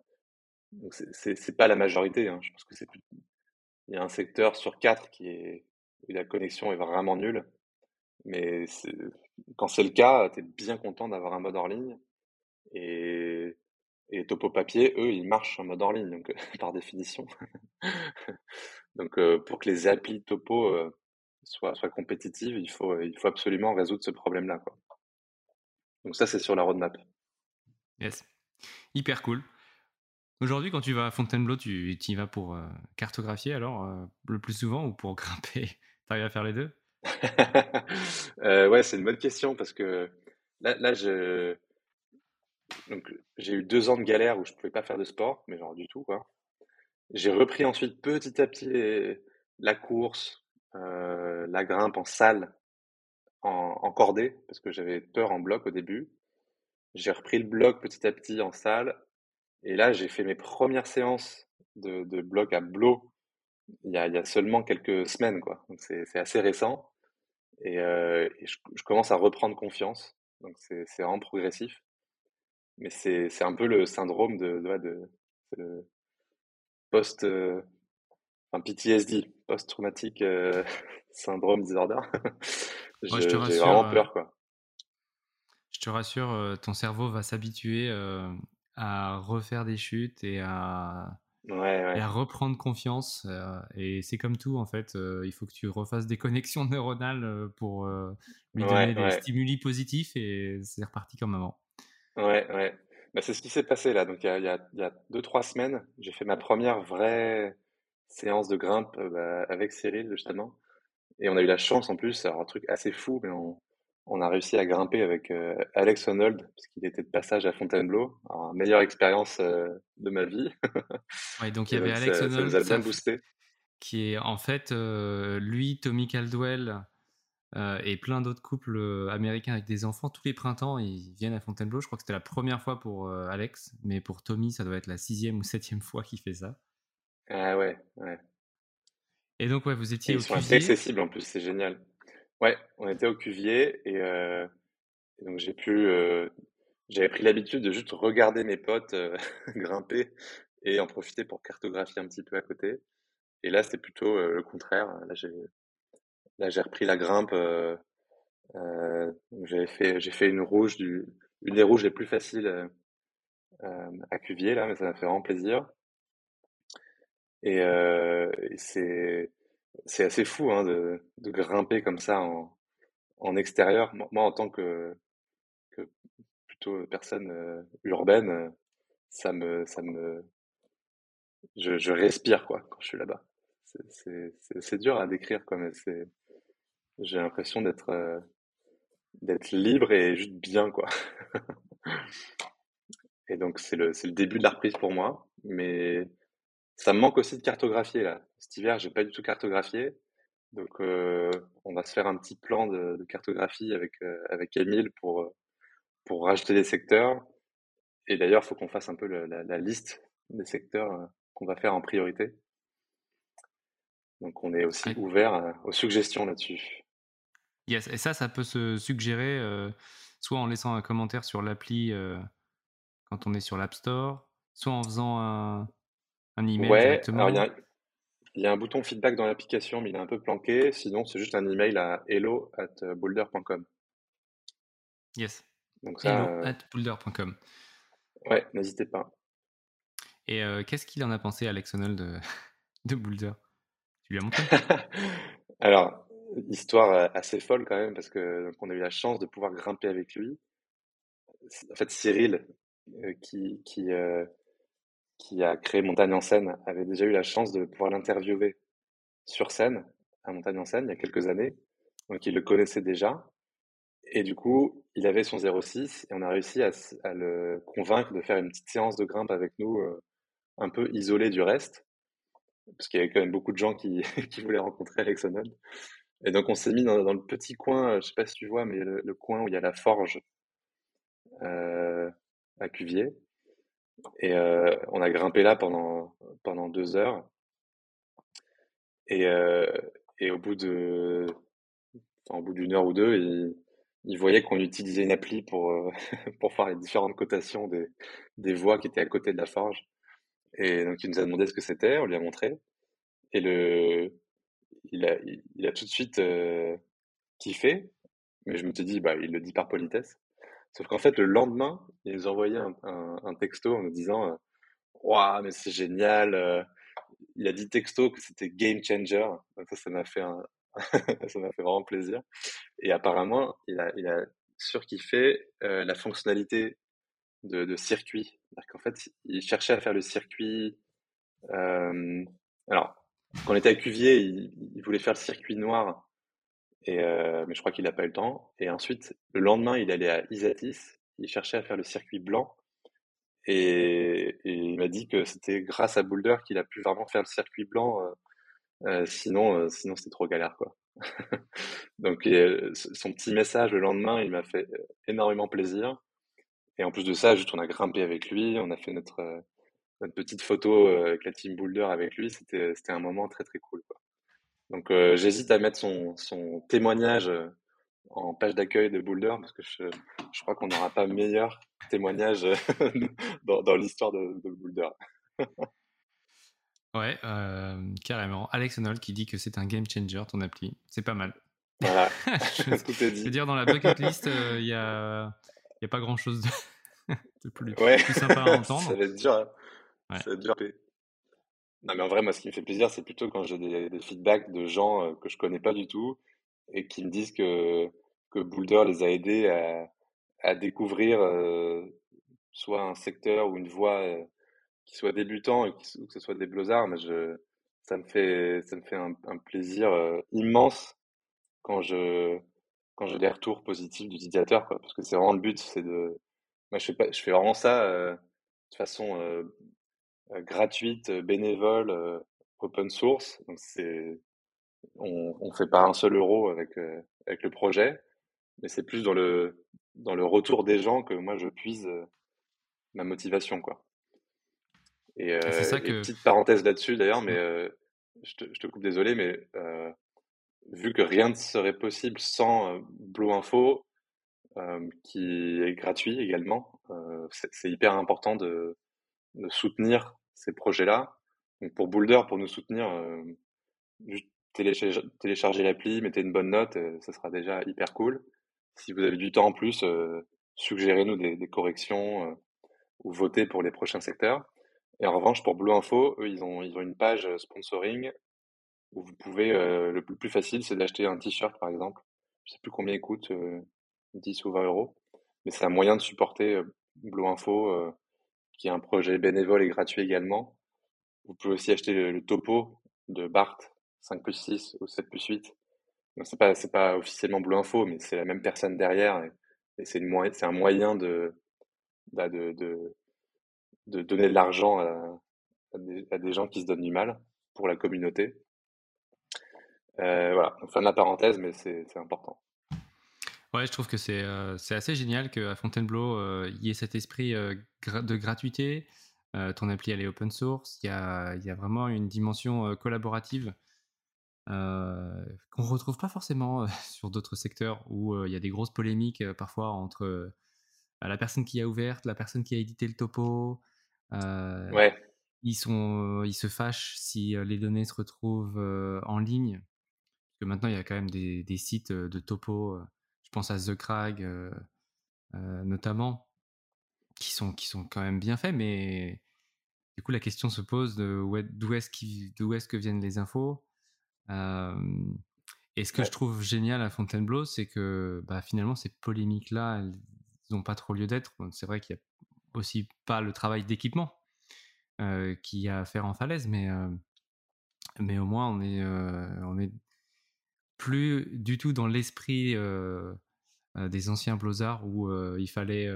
c'est pas la majorité. Hein. Je pense que c'est plus... Il y a un secteur sur quatre qui est où la connexion est vraiment nulle. Mais quand c'est le cas, tu es bien content d'avoir un mode hors ligne. Et, et Topo Papier, eux, ils marchent en mode hors ligne, donc <laughs> par définition. <laughs> Donc euh, pour que les applis Topo euh, soient, soient compétitives, il faut, il faut absolument résoudre ce problème-là, quoi. Donc ça, c'est sur la roadmap. Yes. Hyper cool. Aujourd'hui, quand tu vas à Fontainebleau, tu y vas pour euh, cartographier alors euh, le plus souvent ou pour <laughs> grimper? T'arrives à faire les deux? Euh, ouais, c'est une bonne question parce que là, là je... Donc, j'ai eu deux ans de galère où je pouvais pas faire de sport, mais genre du tout, quoi. J'ai repris ensuite petit à petit la course, euh, la grimpe en salle, en, en cordée, parce que j'avais peur en bloc au début. J'ai repris le bloc petit à petit en salle, et là j'ai fait mes premières séances de, bloc à bloc il y a, seulement quelques semaines, quoi. C'est assez récent, et, euh, et je, je commence à reprendre confiance. Donc c'est vraiment progressif, mais c'est c'est un peu le syndrome de, de, ouais, de- post, euh, enfin PTSD, post-traumatique euh, <laughs> syndrome disorder. <laughs> Ouais, J'ai rassure, vraiment euh, peur, quoi. Je te rassure, euh, ton cerveau va s'habituer euh, à refaire des chutes et à, Ouais, et ouais, à reprendre confiance. et c'est comme tout, en fait. il faut que tu refasses des connexions <laughs> neuronales pour lui donner ouais, des ouais, stimuli positifs et c'est reparti comme avant. Ouais, ouais. Bah, c'est ce qui s'est passé là. Donc il y a, il y a, il y a deux, trois semaines, j'ai fait ma première vraie séance de grimpe euh, bah, avec Cyril, justement. Et on a eu la chance en plus, alors un truc assez fou, mais on, on a réussi à grimper avec euh, Alex Honnold, parce qu'il était de passage à Fontainebleau. Alors, meilleure expérience euh, de ma vie. Ouais, donc <laughs> il y avait Alex ça, ça nous Honnold, a ça bien f- boosté. qui est en fait, lui, Tommy Caldwell euh, et plein d'autres couples euh, américains avec des enfants, tous les printemps, ils viennent à Fontainebleau. Je crois que c'était la première fois pour euh, Alex, mais pour Tommy, ça doit être la sixième ou septième fois qu'il fait ça. Ah ouais, ouais. Et donc, ouais, vous Et étiez au ils sont assez Cuvier. accessibles en plus, c'est génial. Ouais, on était au Cuvier et, euh, et donc j'ai pu, j'avais pris l'habitude de juste regarder mes potes <laughs> grimper et en profiter pour cartographier un petit peu à côté. Et là, c'était plutôt le contraire. Là, j'ai, là, j'ai repris la grimpe. Euh, euh, j'avais fait, j'ai fait une rouge du, une des rouges les plus faciles euh, euh, à Cuvier là, mais ça m'a fait vraiment plaisir. Et, euh, et c'est, c'est assez fou hein, de, de grimper comme ça en, en extérieur. Moi, en tant que, que plutôt personne urbaine, ça me, ça me, je, je respire quoi quand je suis là-bas. C'est, dur à décrire mais c'est, j'ai l'impression d'être, euh, d'être libre et juste bien quoi. <laughs> Et donc c'est le, c'est le début de la reprise pour moi, mais ça me manque aussi de cartographier là. Cet hiver, j'ai pas du tout cartographié, donc euh, on va se faire un petit plan de, de cartographie avec euh, avec Émile pour euh, pour rajouter des secteurs. Et d'ailleurs, il faut qu'on fasse un peu le- la, la liste des secteurs qu'on va faire en priorité. Donc on est aussi ouvert aux suggestions là-dessus. Yes. Et ça, ça peut se suggérer euh, soit en laissant un commentaire sur l'appli euh, quand on est sur l'App Store, soit en faisant un, un email Ouais, alors il y directement. a, il y a un bouton feedback dans l'application, mais il est un peu planqué. Sinon, c'est juste un email à hello at boulder.com. Yes. Donc ça, Hello euh, at boulder.com. ouais, n'hésitez pas. Et euh, qu'est-ce qu'il en a pensé, Alex Honnold, de, <laughs> de Boulder? Tu lui as montré? <laughs> Alors, histoire euh, assez folle quand même, parce que on a eu la chance de pouvoir grimper avec lui. En fait, Cyril, euh, qui, qui, euh, qui a créé Montagne en scène, avait déjà eu la chance de pouvoir l'interviewer sur scène à Montagne en scène il y a quelques années. Donc il le connaissait déjà. Et du coup, il avait son 06 et on a réussi à, le convaincre de faire une petite séance de grimpe avec nous, un peu isolé du reste, parce qu'il y avait quand même beaucoup de gens qui, <laughs> qui voulaient rencontrer Alex. Et donc on s'est mis dans, le petit coin, euh, je sais pas si tu vois, mais le, coin où il y a la forge euh, à Cuvier. Et on a grimpé là pendant, pendant deux heures. Et, et au bout de, au bout d'une heure ou deux, il, il voyait qu'on utilisait une appli pour, euh, <laughs> pour faire les différentes cotations des, des voies qui étaient à côté de la forge. Et donc, il nous a demandé ce que c'était, on lui a montré. Et le, il a, tout de suite kiffé, mais je me suis dit, bah, il le dit par politesse. Sauf qu'en fait, le lendemain, il nous a envoyé un, un, texto en nous disant, waouh, mais c'est génial. Il a dit texto que c'était game changer. Ça, ça m'a fait un, <laughs> ça m'a fait vraiment plaisir. Et apparemment, il a, il a surkiffé la fonctionnalité de, circuit. qu'en fait, il cherchait à faire le circuit. Alors, quand on était à Cuvier, il, voulait faire le circuit noir, et, euh, mais je crois qu'il n'a pas eu le temps. Et ensuite, le lendemain, il allait à Isatis, il cherchait à faire le circuit blanc. Et, il m'a dit que c'était grâce à Boulder qu'il a pu vraiment faire le circuit blanc euh, euh, sinon, sinon c'était trop galère, quoi. <laughs> Donc, son petit message le lendemain, il m'a fait énormément plaisir. Et en plus de ça, juste on a grimpé avec lui, on a fait notre, notre petite photo avec la team Boulder avec lui. C'était, un moment très très cool. Quoi. Donc j'hésite à mettre son, son témoignage en page d'accueil de Boulder parce que je, je crois qu'on n'aura pas meilleur témoignage <laughs> dans, dans l'histoire de, de Boulder. <laughs> Ouais, euh, carrément. Alex Honnold qui dit que c'est un game changer, ton appli. C'est pas mal. Voilà, <laughs> je, tout est dit. Je veux dire, dans la bucket list, euh, il n'y a, y a pas grand-chose de, plus, sympa à entendre. Ça va être dur. Hein. Ça va être dur. Non, mais en vrai, moi, ce qui me fait plaisir, c'est plutôt quand j'ai des, feedbacks de gens que je connais pas du tout et qui me disent que, que Boulder les a aidés à, à découvrir soit un secteur ou une voie qu'ils soient débutants ou que ce soit des blozards, mais je, ça me fait, ça me fait un, plaisir immense quand je, quand j'ai des retours positifs d'utilisateurs, parce que c'est vraiment le but, c'est de, moi je fais je fais vraiment ça de façon gratuite, bénévole, open source. Donc c'est, on, on fait pas un seul euro avec avec le projet, mais c'est plus dans le dans le retour des gens que moi je puise ma motivation, quoi. Et, euh, petite parenthèse là-dessus d'ailleurs, mais euh, je, te, je, te, coupe désolé, mais euh, vu que rien ne serait possible sans euh, Blue Info, qui est gratuit également, c'est hyper important de, de, soutenir ces projets-là. Donc pour Boulder, pour nous soutenir, juste télécharger, télécharger l'appli, mettez une bonne note, ça sera déjà hyper cool. Si vous avez du temps en plus, suggérez-nous des, des corrections ou votez pour les prochains secteurs. Et en revanche, pour Blue Info, eux, ils ont, ils ont une page euh, sponsoring où vous pouvez, euh, le plus facile, c'est d'acheter un t-shirt, par exemple. Je sais plus combien il coûte, 10 euh, ou 20 euros. Mais c'est un moyen de supporter Blue Info, qui est un projet bénévole et gratuit également. Vous pouvez aussi acheter le, topo de Bart, 5 plus 6 ou 7 plus 8. Donc c'est pas, officiellement Blue Info, mais c'est la même personne derrière. Et, c'est, un moyen de, bah, donner de l'argent à, des, gens qui se donnent du mal pour la communauté. Euh, voilà, fin de la parenthèse, mais c'est important. Ouais, je trouve que c'est euh, assez génial qu'à Fontainebleau, euh, il y ait cet esprit euh, de gratuité. ton appli, elle est open source. Il y a, y a, vraiment une dimension collaborative qu'on ne retrouve pas forcément <laughs> sur d'autres secteurs où il y a des grosses polémiques parfois entre la personne qui a ouvert, la personne qui a édité le topo, euh, ouais. Ils, sont, ils se fâchent si les données se retrouvent en ligne. Parce que maintenant, il y a quand même des, des sites de topo. Je pense à The Crag, notamment, qui sont, qui sont quand même bien faits, mais du coup, la question se pose de d'où est-ce est que viennent les infos. et ce que je trouve génial à Fontainebleau, c'est que bah, finalement, ces polémiques-là, elles n'ont pas trop lieu d'être. c'est vrai qu'il y a aussi pas le travail d'équipement. qu'il y a à faire en falaise, mais, mais au moins on est, on est plus du tout dans l'esprit des anciens Blozards où il fallait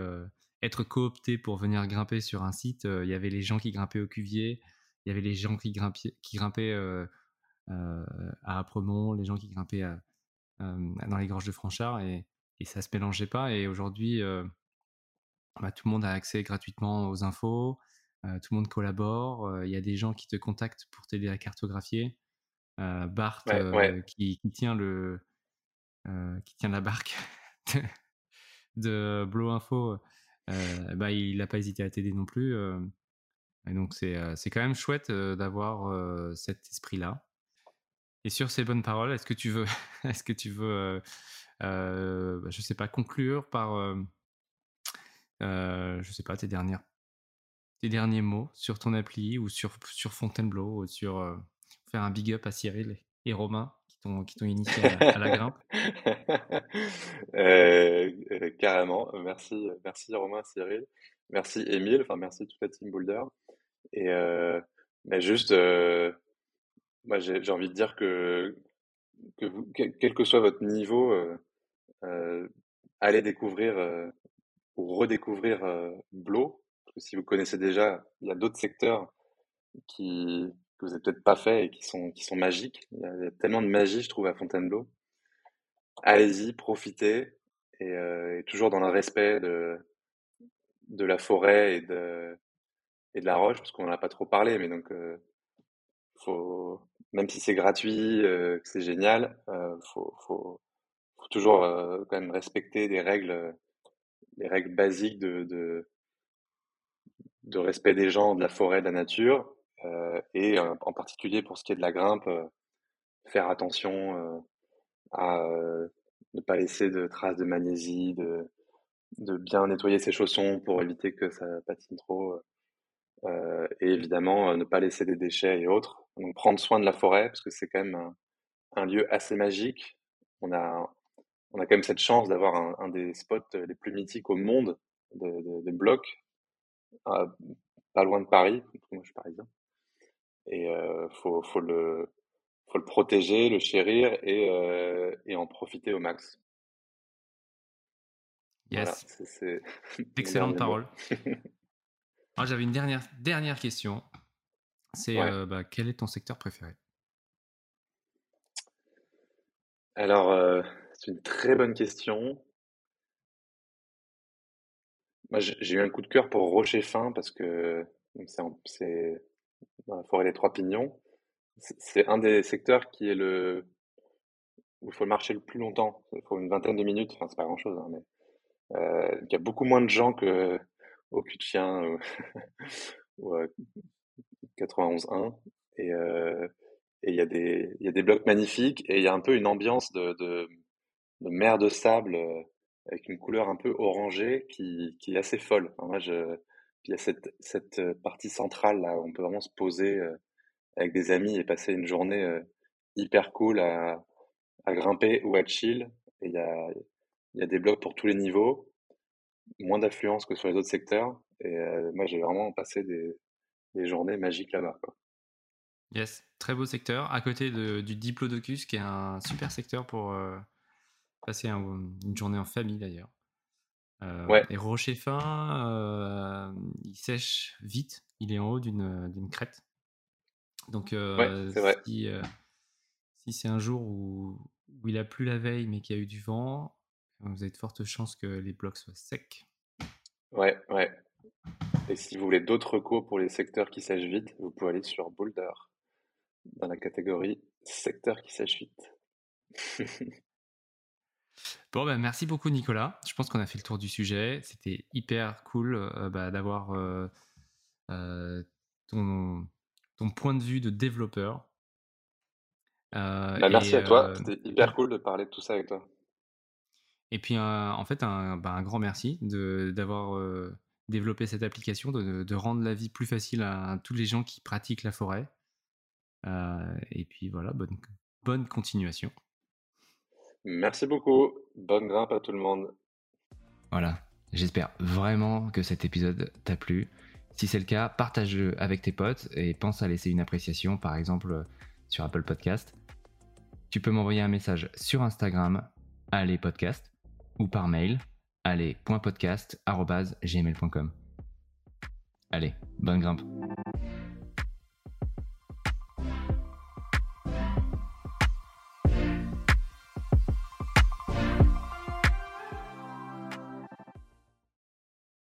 être coopté pour venir grimper sur un site. Il y avait les gens qui grimpaient au Cuvier, il y avait les gens qui grimpaient, qui grimpaient à Apremont, les gens qui grimpaient dans les gorges de Franchard et, et ça se mélangeait pas. Et aujourd'hui, bah, tout le monde a accès gratuitement aux infos, tout le monde collabore. Il y a des gens qui te contactent pour t'aider à cartographier. Bart Qui, tient le qui tient la barque <laughs> de, Blow Info, bah, il n'a pas hésité à t'aider non plus. et donc c'est quand même chouette d'avoir cet esprit-là. Et sur ces bonnes paroles, est-ce que tu veux, <laughs> est-ce que tu veux, je sais pas, conclure par, je sais pas, tes dernières, tes derniers mots sur ton appli ou sur sur Fontainebleau, ou sur faire un big up à Cyril et Romain qui t'ont initié à, la grimpe. <laughs> Euh, euh, carrément, merci merci Romain, Cyril, merci Émile, enfin merci toute la team Boulder et euh, mais juste moi j'ai envie de dire que que quel que soit votre niveau, allez découvrir ou redécouvrir Blo. Si vous connaissez déjà, il y a d'autres secteurs qui, que vous n'avez peut-être pas fait et qui sont, qui sont magiques. Il y, a, tellement de magie, je trouve, à Fontainebleau. Allez-y, profitez, et, toujours dans le respect de, de la forêt et de, et de la roche, parce qu'on n'en a pas trop parlé, mais donc, faut, même si c'est gratuit, que c'est génial, faut, faut, faut, toujours quand même respecter des règles, des règles basiques de, de, de respect des gens, de la forêt, de la nature, euh, et euh, en particulier pour ce qui est de la grimpe, euh, faire attention à ne pas laisser de traces de magnésie, de, de bien nettoyer ses chaussons pour éviter que ça patine trop. et évidemment, ne pas laisser des déchets et autres. Donc prendre soin de la forêt, parce que c'est quand même un, lieu assez magique. On a, on a quand même cette chance d'avoir un, des spots les plus mythiques au monde de, de, blocs, pas loin de Paris, moi je suis parisien. Et euh, faut, faut, le, faut le protéger, le chérir et, euh, et en profiter au max. Yes. c'est <laughs> Excellente parole. <laughs> Moi, j'avais une dernière, dernière question. C'est euh, bah, quel est ton secteur préféré? Alors, euh, c'est une très bonne question. Moi, j'ai eu un coup de cœur pour Rocher Fin parce que c'est la forêt des Trois Pignons. C'est un des secteurs qui est le où il faut marcher le plus longtemps. Il faut une vingtaine de minutes. Enfin, c'est pas grand chose, hein, mais euh, il y a beaucoup moins de gens que au cul de chien ou, <laughs> 91.1 et euh, et il y a des y a des blocs magnifiques et il y a un peu une ambiance de de, mer de sable euh, avec une couleur un peu orangée qui, qui est assez folle. Il y a cette, partie centrale là où on peut vraiment se poser avec des amis et passer une journée hyper cool à, grimper ou à chill. Il y a, des blocs pour tous les niveaux, moins d'affluence que sur les autres secteurs. Et moi, j'ai vraiment passé des, des journées magiques là-bas. Yes, très beau secteur. À côté de, du Diplodocus, qui est un super secteur pour passer une journée en famille d'ailleurs. Euh, et rocher fin, euh, il sèche vite. Il est en haut d'une crête. Donc, euh, si, si c'est un jour où, où, il a plu la veille mais qu'il y a eu du vent, vous avez de fortes chances que les blocs soient secs. Ouais, ouais. Et si vous voulez d'autres recours pour les secteurs qui sèchent vite, vous pouvez aller sur Boulder dans la catégorie secteur qui sèche vite. <laughs> Bon, ben, merci beaucoup, Nicolas. Je pense qu'on a fait le tour du sujet. C'était hyper cool euh, bah, d'avoir euh, euh, ton, ton, point de vue de développeur. Bah, merci à toi. C'était hyper cool de parler de tout ça avec toi. Et puis, en fait, un, bah, un grand merci d'avoir développé cette application, de, de, rendre la vie plus facile à, tous les gens qui pratiquent la forêt. et puis voilà, bonne, bonne continuation. Merci beaucoup. Bonne grimpe à tout le monde. Voilà. J'espère vraiment que cet épisode t'a plu. Si c'est le cas, partage-le avec tes potes et pense à laisser une appréciation, par exemple sur Apple Podcast. Tu peux m'envoyer un message sur Instagram, allez podcast, ou par mail, allez.podcast.gmail.com. Allez, bonne grimpe.